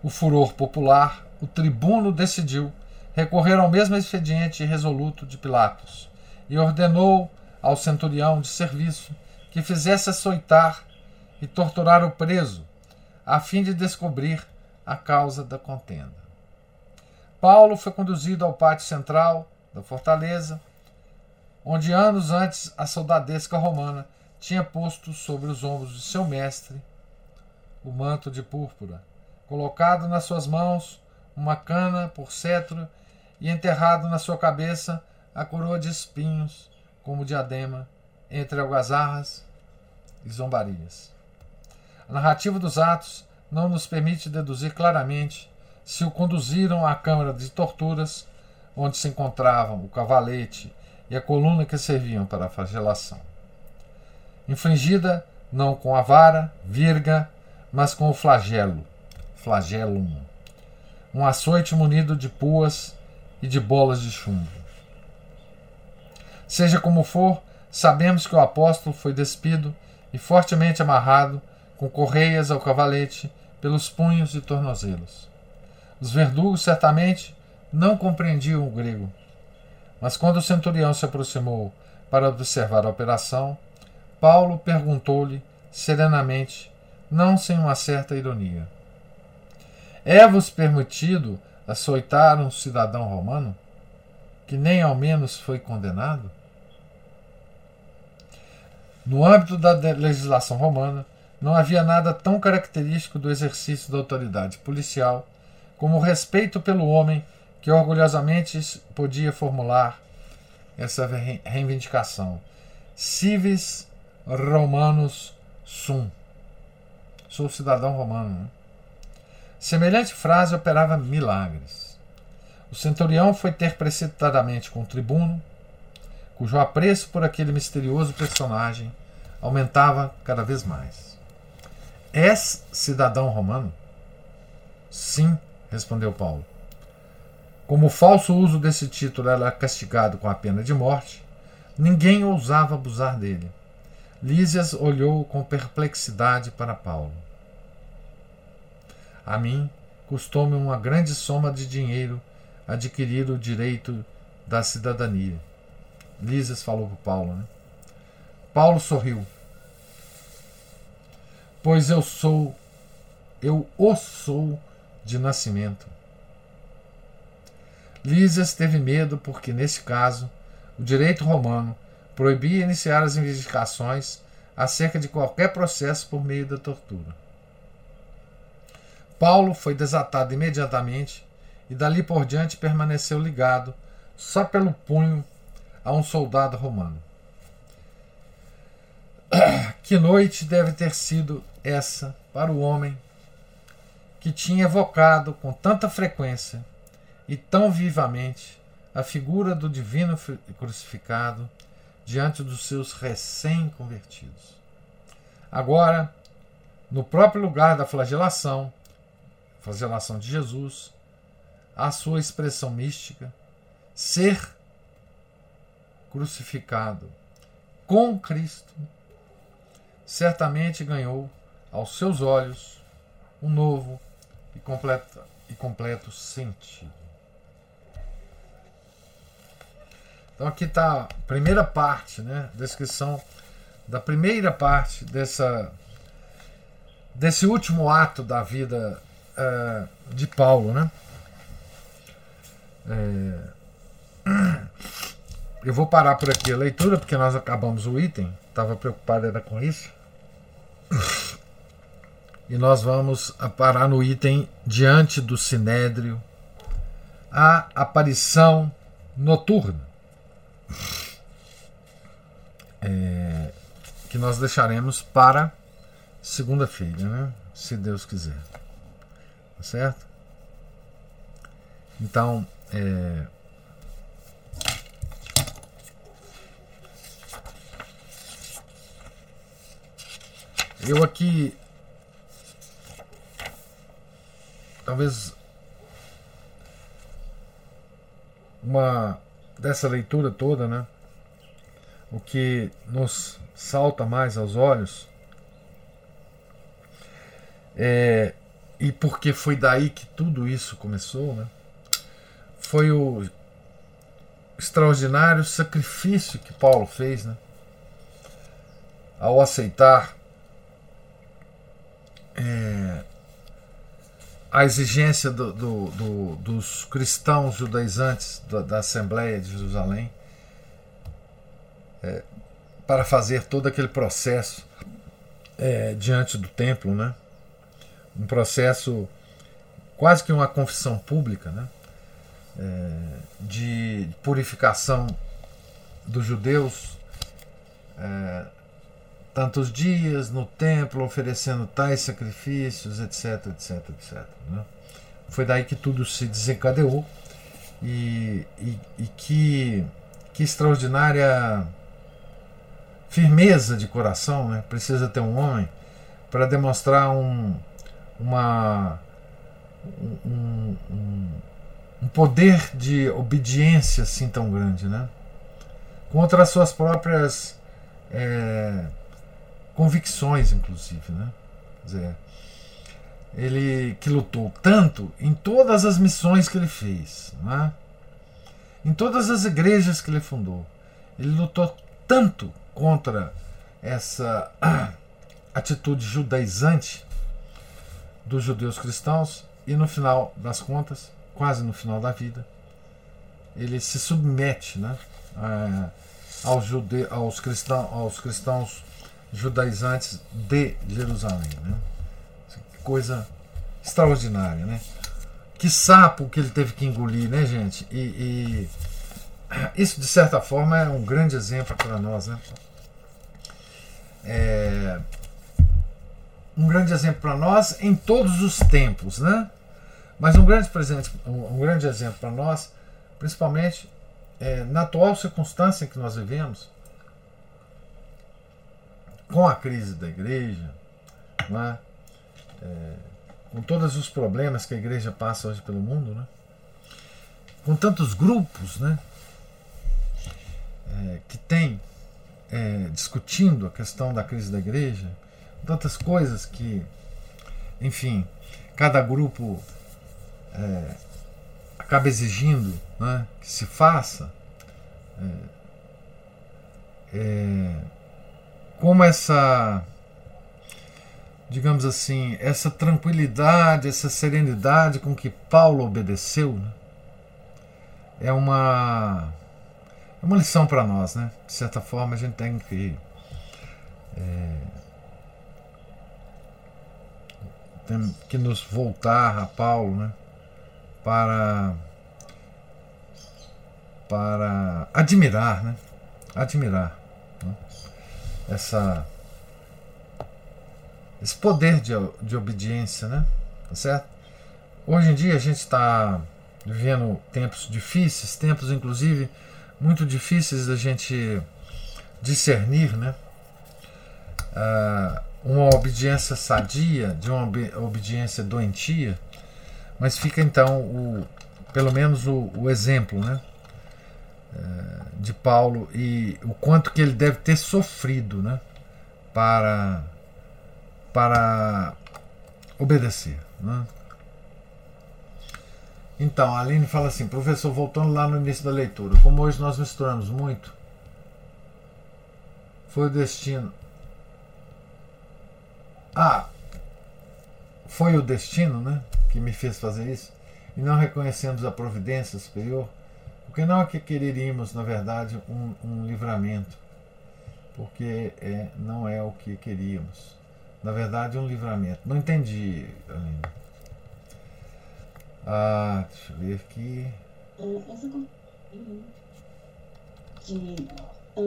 o furor popular, o tribuno decidiu recorrer ao mesmo expediente resoluto de Pilatos e ordenou ao centurião de serviço que fizesse açoitar e torturar o preso, a fim de descobrir a causa da contenda. Paulo foi conduzido ao pátio central da fortaleza, onde anos antes a soldadesca romana tinha posto sobre os ombros de seu mestre o manto de púrpura, colocado nas suas mãos uma cana por cetro e enterrado na sua cabeça a coroa de espinhos como diadema entre algazarras e zombarias. A narrativa dos atos não nos permite deduzir claramente se o conduziram à câmara de torturas, onde se encontravam o cavalete e a coluna que serviam para a flagelação. Infligida não com a vara, virga, mas com o flagelo, flagellum, um açoite munido de puas e de bolas de chumbo. Seja como for, sabemos que o apóstolo foi despido e fortemente amarrado com correias ao cavalete pelos punhos e tornozelos. Os verdugos certamente não compreendiam o grego, mas quando o centurião se aproximou para observar a operação, Paulo perguntou-lhe serenamente, não sem uma certa ironia: É-vos permitido açoitar um cidadão romano que nem ao menos foi condenado? No âmbito da legislação romana, não havia nada tão característico do exercício da autoridade policial como o respeito pelo homem que orgulhosamente podia formular essa reivindicação. Civis Romanus sum. Sou cidadão romano. Né? Semelhante frase operava milagres. O centurião foi ter precipitadamente com o tribuno, cujo apreço por aquele misterioso personagem aumentava cada vez mais. És cidadão romano? Sim, respondeu Paulo. Como o falso uso desse título era castigado com a pena de morte, ninguém ousava abusar dele. Lísias olhou com perplexidade para Paulo. A mim custou-me uma grande soma de dinheiro adquirir o direito da cidadania. Lísias falou para Paulo. Né? Paulo sorriu. Pois eu sou, eu o sou de nascimento. Lísias teve medo porque, nesse caso, o direito romano proibia iniciar as investigações acerca de qualquer processo por meio da tortura. Paulo foi desatado imediatamente e dali por diante permaneceu ligado só pelo punho a um soldado romano. (clears throat) Que noite deve ter sido essa para o homem que tinha evocado com tanta frequência e tão vivamente a figura do divino crucificado diante dos seus recém-convertidos. Agora, no próprio lugar da flagelação, flagelação de Jesus, a sua expressão mística, ser crucificado com Cristo, certamente ganhou aos seus olhos um novo e completo, e completo sentido. Então aqui está a primeira parte, né? Descrição da primeira parte dessa desse último ato da vida uh, de Paulo, né? É, (clears throat) eu vou parar por aqui a leitura porque nós acabamos o item. Estava preocupado era com isso. (clears throat) E nós vamos parar no item diante do sinédrio, a aparição noturna, é, que nós deixaremos para segunda-feira, né? Se Deus quiser. Tá certo? Então, é, Eu aqui. Talvez. Uma. Dessa leitura toda, né? O que nos salta mais aos olhos. É, e porque foi daí que tudo isso começou, né? Foi o extraordinário sacrifício que Paulo fez, né? Ao aceitar é, a exigência do, do, do, dos cristãos judaizantes da, da Assembleia de Jerusalém é, para fazer todo aquele processo é, diante do templo, né? Um processo quase que uma confissão pública né? É, de purificação dos judeus é, tantos dias no templo oferecendo tais sacrifícios, etc, etc, etc. Né? Foi daí que tudo se desencadeou e, e, e que, que extraordinária firmeza de coração né? precisa ter um homem para demonstrar um, uma, um, um, um, poder de obediência assim tão grande, né? contra as suas próprias é, convicções, inclusive. Né? Dizer, ele que lutou tanto em todas as missões que ele fez, né? em todas as igrejas que ele fundou. Ele lutou tanto contra essa atitude judaizante dos judeus cristãos e no final das contas, quase no final da vida, ele se submete né, aos, jude, aos, cristão, aos cristãos judaizantes de Jerusalém. Né? Coisa extraordinária, né? Que sapo que ele teve que engolir, né, gente? E, e isso, de certa forma, é um grande exemplo para nós, né? É um grande exemplo para nós em todos os tempos, né? Mas um grande presente, um, grande exemplo para nós, principalmente é, na atual circunstância em que nós vivemos, com a crise da igreja, é? É, com todos os problemas que a igreja passa hoje pelo mundo, né? com tantos grupos né? É, que tem é, discutindo a questão da crise da igreja, tantas coisas que, enfim, cada grupo é, acaba exigindo né, que se faça. É, é como essa, digamos assim, essa tranquilidade, essa serenidade com que Paulo obedeceu, né? é uma é uma lição para nós, né? De certa forma a gente tem que é, tem que nos voltar a Paulo, né? Para para admirar, né? Admirar. Né? essa esse poder de, de obediência, né? Tá certo? Hoje em dia a gente está vivendo tempos difíceis, tempos inclusive muito difíceis da gente discernir, né? Uh, uma obediência sadia de uma obediência doentia, mas fica então o, pelo menos o, o exemplo, né? de Paulo e o quanto que ele deve ter sofrido né, para, para obedecer. Né? Então, a Aline fala assim, professor, voltando lá no início da leitura, como hoje nós misturamos muito, foi o destino. Ah, foi o destino né, que me fez fazer isso, e não reconhecemos a providência superior porque não é que quereríamos, na verdade, um, um livramento, porque é, não é o que queríamos. Na verdade, um livramento. Não entendi, Aline. Ah, deixa eu ver aqui. Essa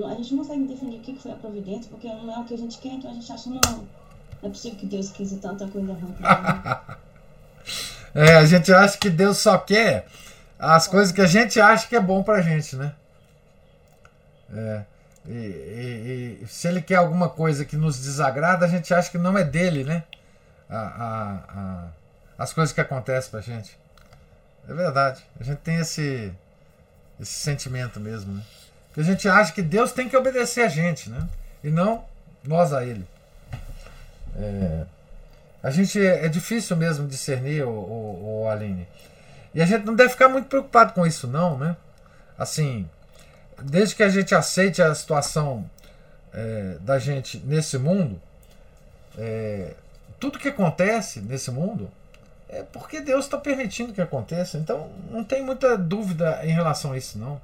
a gente não consegue definir o que foi a providência, porque não é o que a gente quer, então a gente acha não. Não é possível que Deus quis tanta coisa ruim (laughs) É, a gente acha que Deus só quer as coisas que a gente acha que é bom pra gente, né? É. E, e, e, se ele quer alguma coisa que nos desagrada, a gente acha que não é dele, né? A, a, a, as coisas que acontecem pra gente. É verdade. A gente tem esse, esse sentimento mesmo, né? Que a gente acha que Deus tem que obedecer a gente, né? E não nós a Ele. É, a gente é difícil mesmo discernir o, o, o Aline. E a gente não deve ficar muito preocupado com isso, não, né? Assim, desde que a gente aceite a situação é, da gente nesse mundo, é, tudo que acontece nesse mundo é porque Deus está permitindo que aconteça. Então não tem muita dúvida em relação a isso, não.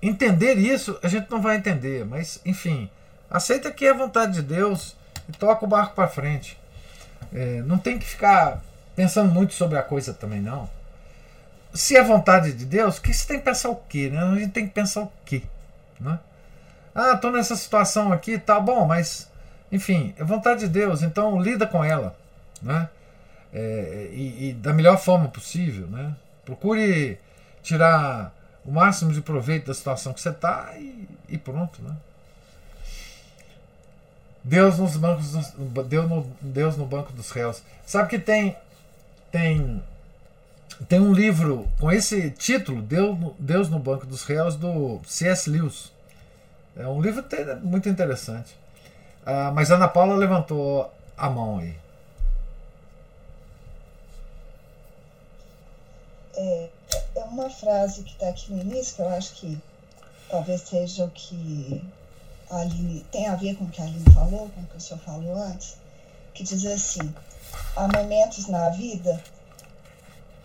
Entender isso a gente não vai entender, mas enfim, aceita que é vontade de Deus e toca o barco para frente. É, não tem que ficar pensando muito sobre a coisa também, não. Se é vontade de Deus, que você tem que pensar o quê? Né? A gente tem que pensar o quê? Né? Ah, estou nessa situação aqui, tá bom, mas enfim, é vontade de Deus, então lida com ela. Né? é, e, e, da melhor forma possível. Né? Procure tirar o máximo de proveito da situação que você está e, e, pronto. Né? Deus nos bancos Deus no, Deus no banco dos réus. Sabe que tem tem tem um livro com esse título Deus, Deus no banco dos réus do C.S. Lewis. É um livro muito interessante. Ah, mas Ana Paula levantou a mão aí. é, é uma frase que está aqui no início, que eu acho que talvez seja o que a Aline tem a ver com o que a Aline falou, com o que o senhor falou antes, que diz assim: há momentos na vida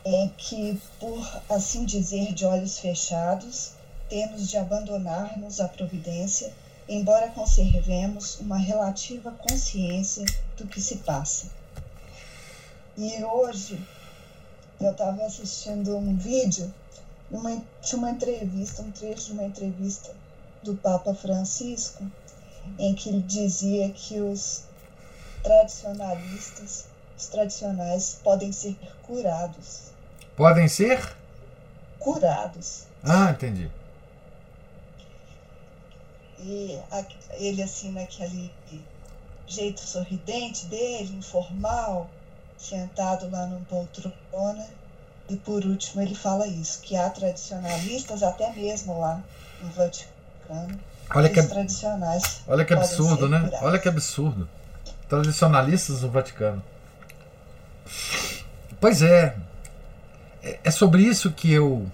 em que, por assim dizer, de olhos fechados, temos de abandonar-nos à providência, embora conservemos uma relativa consciência do que se passa. E hoje eu estava assistindo um vídeo uma, de uma entrevista, um trecho de uma entrevista do Papa Francisco, em que ele dizia que os tradicionalistas, os tradicionais, podem ser curados. Podem ser? Curados. Ah, entendi. E ele, assim, naquele jeito sorridente dele, informal, sentado lá numa poltrona. E por último ele fala isso, que há tradicionalistas até mesmo lá no Vaticano. Olha que, tradicionais olha que absurdo, né? Curados. Olha que absurdo. Tradicionalistas no Vaticano. Pois é. é. É sobre isso que eu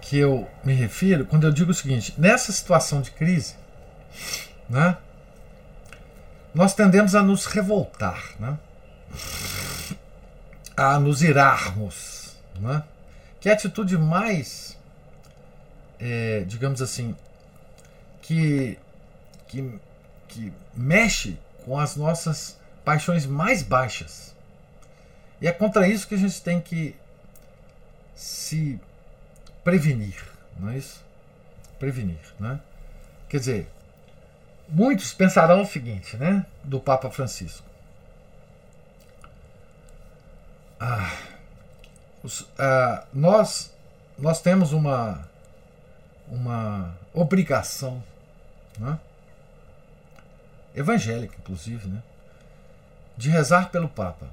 que eu me refiro quando eu digo o seguinte: nessa situação de crise, né? nós tendemos a nos revoltar, né? a nos irarmos. Né? Que é a atitude mais, é, digamos assim, que, que, que mexe com as nossas paixões mais baixas. E é contra isso que a gente tem que se prevenir, não é isso? Prevenir, né? Quer dizer, muitos pensarão o seguinte, né, do Papa Francisco. Ah, os, ah, nós nós temos uma uma obrigação, né, evangélica, inclusive, né, de rezar pelo Papa.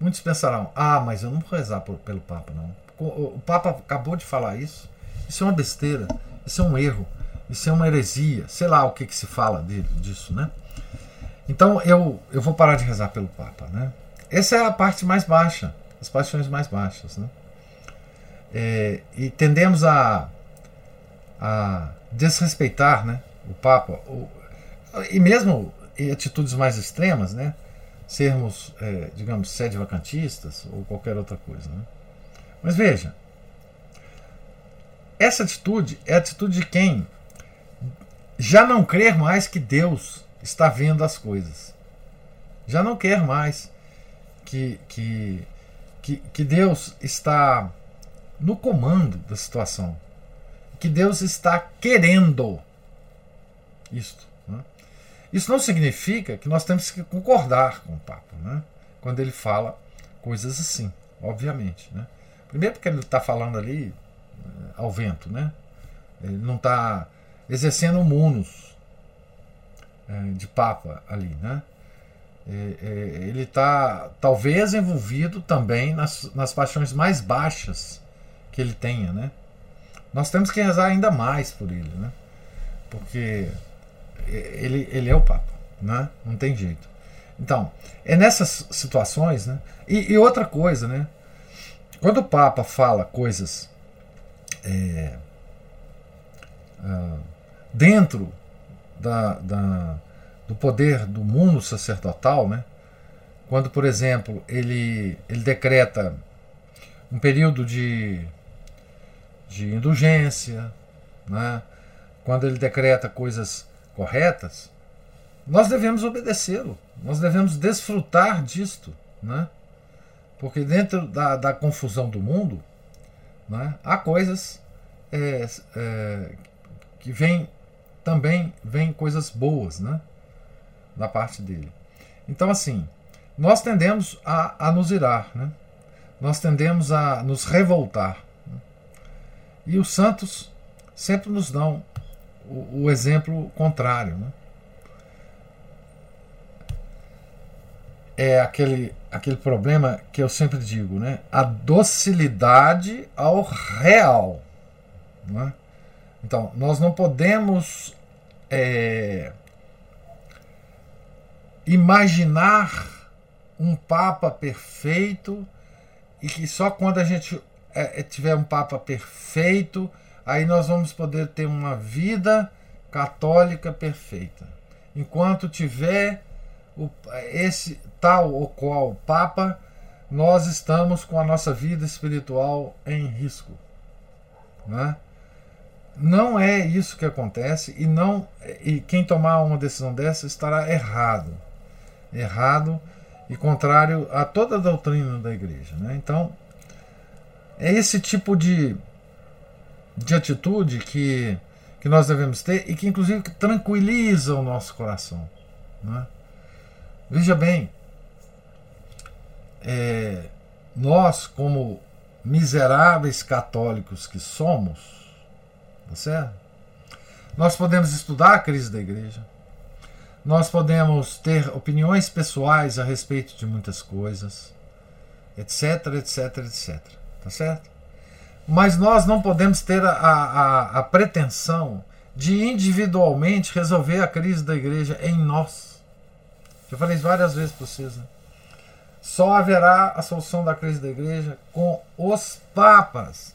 Muitos pensarão: ah, mas eu não vou rezar por, pelo Papa, não. O, Papa acabou de falar isso. Isso é uma besteira. Isso é um erro. Isso é uma heresia, sei lá o que, que se fala dele, disso, né? Então eu, eu vou parar de rezar pelo Papa, né? Essa é a parte mais baixa, as paixões mais baixas, né? É, e tendemos a, a desrespeitar, né? O Papa, o, e mesmo em atitudes mais extremas, né? Sermos, é, digamos, sede vacantistas ou qualquer outra coisa, né? Mas veja, essa atitude é a atitude de quem já não crer mais que Deus está vendo as coisas. Já não quer mais que, que, que, que Deus está no comando da situação. Que Deus está querendo isto. Né? Isso não significa que nós temos que concordar com o Papa, né? quando ele fala coisas assim, obviamente. Né? Primeiro porque ele está falando ali eh, ao vento, né? ele não está exercendo munus eh, de Papa ali. Né? ele está talvez envolvido também nas, nas paixões mais baixas que ele tenha. Né? Nós temos que rezar ainda mais por ele, né? porque ele, ele é o Papa, né? não tem jeito. Então, é nessas situações, né? E, e outra coisa, né? Quando o Papa fala coisas é, uh, dentro da, da, do poder do mundo sacerdotal, né? Quando, por exemplo, ele, ele decreta um período de, de indulgência, né? quando ele decreta coisas corretas, nós devemos obedecê-lo, nós devemos desfrutar disto, né? porque dentro da, da confusão do mundo né, há coisas é, é, que vêm também vêm coisas boas né, da parte dele. Então, assim, nós tendemos a, a nos irar, né? nós tendemos a nos revoltar. E os santos sempre nos dão o, o exemplo contrário. Né? É aquele, aquele problema que eu sempre digo, né? a docilidade ao real. Né? Então, nós não podemos é, imaginar um Papa perfeito e que só quando a gente é, tiver um Papa perfeito aí nós vamos poder ter uma vida católica perfeita. Enquanto tiver o, esse tal ou qual Papa, nós estamos com a nossa vida espiritual em risco. Né? Não é isso que acontece e não e quem tomar uma decisão dessa estará errado, errado e contrário a toda a doutrina da igreja. Né? Então é esse tipo de de atitude que, que nós devemos ter e que, inclusive, tranquiliza o nosso coração. Né? Veja bem, é, nós, como miseráveis católicos que somos, tá certo? nós podemos estudar a crise da igreja, nós podemos ter opiniões pessoais a respeito de muitas coisas, etc, etc, etc. Tá certo? Mas nós não podemos ter a, a, a pretensão de individualmente resolver a crise da igreja em nós. Já falei isso várias vezes para vocês. Né? Só haverá a solução da crise da igreja com os papas.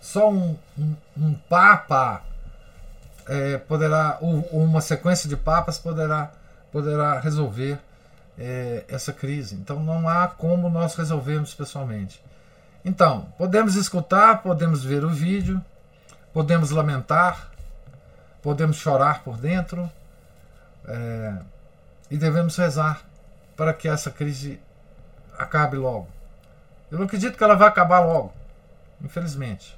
Só um, um, um papa é, poderá, ou, uma sequência de papas poderá, poderá resolver é, essa crise. Então não há como nós resolvermos pessoalmente. Então, podemos escutar, podemos ver o vídeo, podemos lamentar, podemos chorar por dentro é, e devemos rezar para que essa crise acabe logo. Eu não acredito que ela vai acabar logo, infelizmente.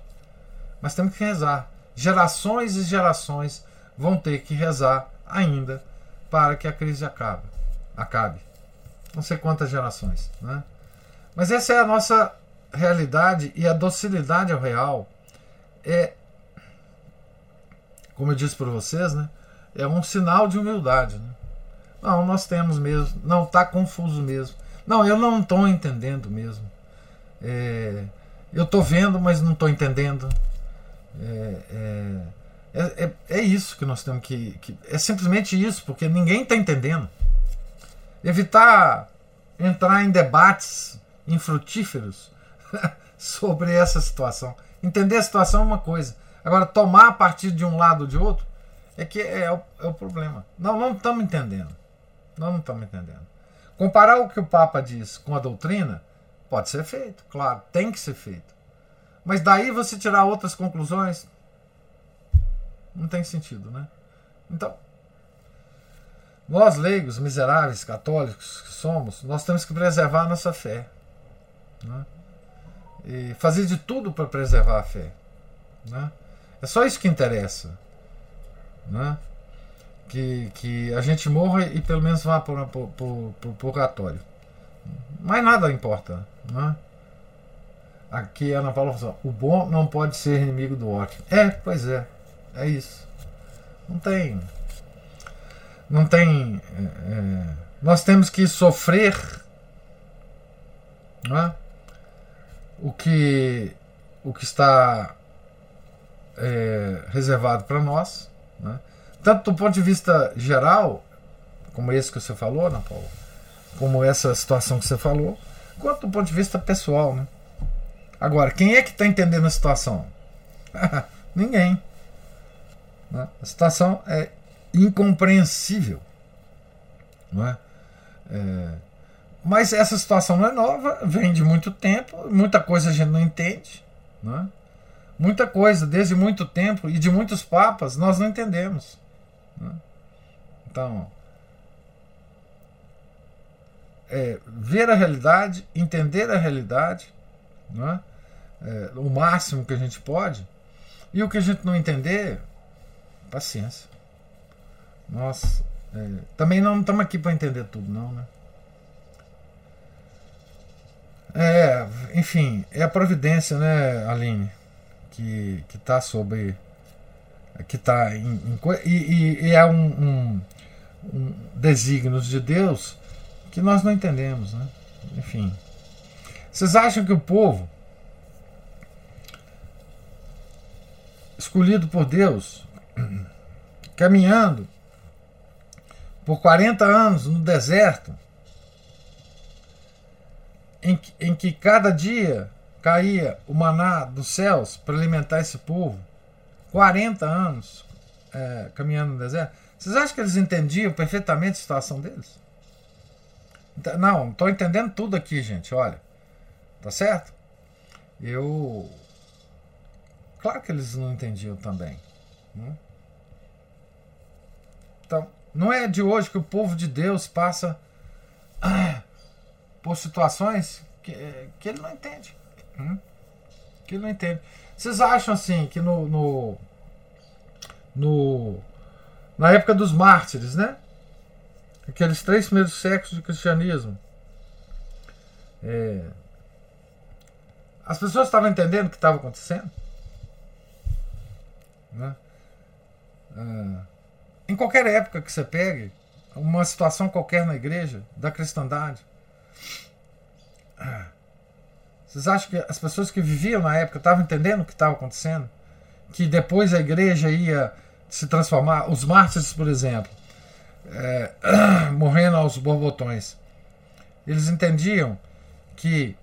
Mas temos que rezar. Gerações e gerações vão ter que rezar ainda para que a crise acabe. acabe. Não sei quantas gerações. Né? Mas essa é a nossa realidade e a docilidade ao real é, como eu disse para vocês, né, é um sinal de humildade. Né? Não, nós temos mesmo. Não, está confuso mesmo. Não, eu não estou entendendo mesmo. É, eu estou vendo, mas não estou entendendo. É, é, é, é, é, isso que nós temos que, que. É simplesmente isso, porque ninguém está entendendo. Evitar entrar em debates infrutíferos (laughs) sobre essa situação. Entender a situação é uma coisa. Agora, tomar a partir de um lado ou de outro é que é o, é o problema. Não, não estamos entendendo. Não, não estamos entendendo. Comparar o que o Papa diz com a doutrina pode ser feito, claro, tem que ser feito. Mas daí você tirar outras conclusões não tem sentido, né? Então, nós leigos, miseráveis, católicos que somos, nós temos que preservar a nossa fé. Né? E fazer de tudo para preservar a fé. Né? É só isso que interessa. Né? que, que a gente morra e pelo menos vá para o purgatório. Mas nada importa. Né? Aqui Ana Paula falou assim, o bom não pode ser inimigo do ótimo. É, pois é. É isso. Não tem. Não tem. É, é, nós temos que sofrer né, o, que, o que está é, reservado para nós. Né, tanto do ponto de vista geral, como esse que você falou, Ana Paula, como essa situação que você falou, quanto do ponto de vista pessoal. Né? Agora, quem é que está entendendo a situação? (laughs) Ninguém. Né? A situação é incompreensível. Não é? é? Mas essa situação não é nova, vem de muito tempo, muita coisa a gente não entende. Não é? Muita coisa, desde muito tempo, e de muitos papas, nós não entendemos. Não é? Então, é, ver a realidade, entender a realidade, não é? É, o máximo que a gente pode, e o que a gente não entender, paciência. Nós é, também não estamos aqui para entender tudo, não, né? É, enfim, é a providência, né, Aline, que que está sobre, que está em, em e, e, é um, um, um de Deus que nós não entendemos, né? Enfim, vocês acham que o povo escolhido por Deus, (clears throat) caminhando por 40 anos no deserto, em que, em que cada dia caía o maná dos céus para alimentar esse povo, 40 anos é, caminhando no deserto, vocês acham que eles entendiam perfeitamente a situação deles? Não, estou entendendo tudo aqui, gente, olha. Tá certo? Eu. Claro que eles não entendiam também. Né? Então, não é de hoje que o povo de Deus passa ah, (clears throat) por situações que, que ele não entende. Hum? Que ele não entende. Vocês acham assim que no, no, no na época dos mártires, né? Aqueles três primeiros séculos de cristianismo. É, as pessoas estavam entendendo o que estava acontecendo? Né? Ah, em qualquer época que você pegue, uma situação qualquer na igreja, da cristandade, vocês acham que as pessoas que viviam na época estavam entendendo o que estava acontecendo? Que depois a igreja ia se transformar, os mártires, por exemplo, é, (clears throat) morrendo aos borbotões, eles entendiam que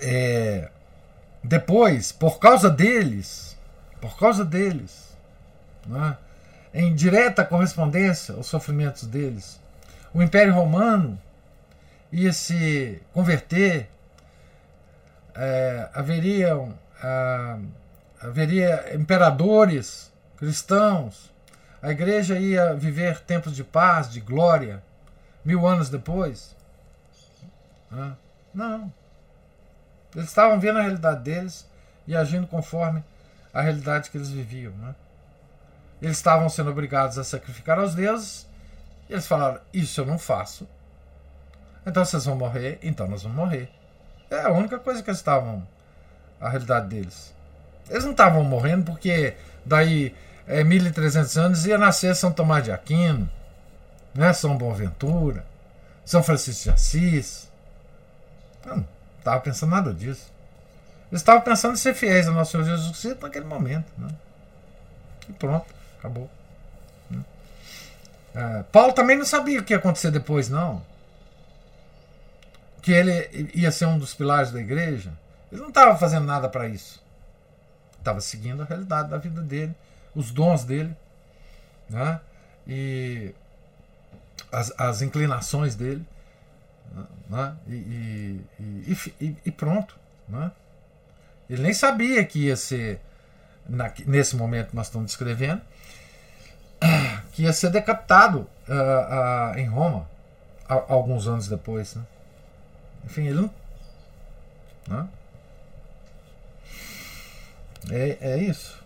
é, depois, por causa deles, por causa deles, né, em direta correspondência aos sofrimentos deles, o Império Romano ia se converter, é, haveriam, ah, haveria imperadores cristãos, a igreja ia viver tempos de paz, de glória, mil anos depois. Não. Eles estavam vendo a realidade deles e agindo conforme a realidade que eles viviam. Né? Eles estavam sendo obrigados a sacrificar aos deuses e eles falaram: Isso eu não faço. Então vocês vão morrer, então nós vamos morrer. É a única coisa que eles estavam. A realidade deles. Eles não estavam morrendo porque daí é, 1300 anos ia nascer São Tomás de Aquino, né? São Boaventura, São Francisco de Assis. Não, estava pensando nada disso. Eles estavam pensando em ser fiéis ao nosso Senhor Jesus Cristo naquele momento. Né? E pronto, acabou. Né? É, Paulo também não sabia o que ia acontecer depois, não. Que ele ia ser um dos pilares da igreja. Ele não estava fazendo nada para isso. Estava seguindo a realidade da vida dele, os dons dele, né? e as, as inclinações dele né? e, e, e, e, pronto. Né? Ele nem sabia que ia ser, na, nesse momento que nós estamos descrevendo, que ia ser decapitado uh, uh, em Roma alguns anos depois. Né? Finilo? Né? É, é isso.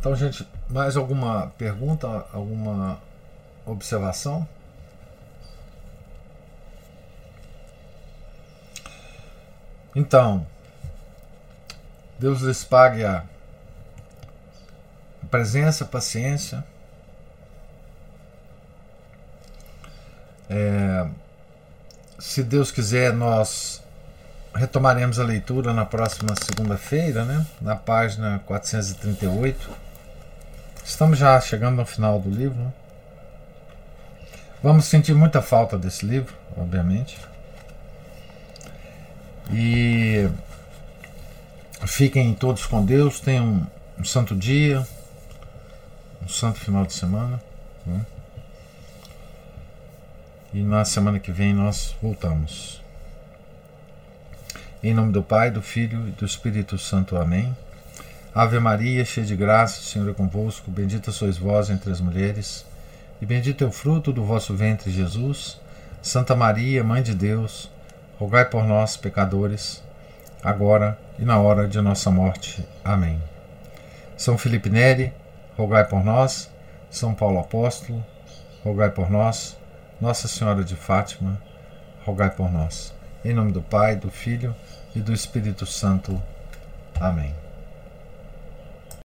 Então, gente, mais alguma pergunta, alguma observação? Então, Deus lhes pague a presença, a paciência. É, se Deus quiser, nós retomaremos a leitura na próxima segunda-feira, né? na página 438. Estamos já chegando ao final do livro. Né? Vamos sentir muita falta desse livro, obviamente. E fiquem todos com Deus, tenham um, um santo dia, um santo final de semana. Né? E na semana que vem nós voltamos. Em nome do Pai, do Filho e do Espírito Santo. Amém. Ave Maria, cheia de graça, o Senhor é convosco. Bendita sois vós entre as mulheres, e bendito é o fruto do vosso ventre, Jesus. Santa Maria, Mãe de Deus, rogai por nós, pecadores, agora e na hora de nossa morte. Amém. São Felipe Neri, rogai por nós. São Paulo Apóstolo, rogai por nós. Nossa Senhora de Fátima, rogai por nós. Em nome do Pai, do Filho e do Espírito Santo. Amém.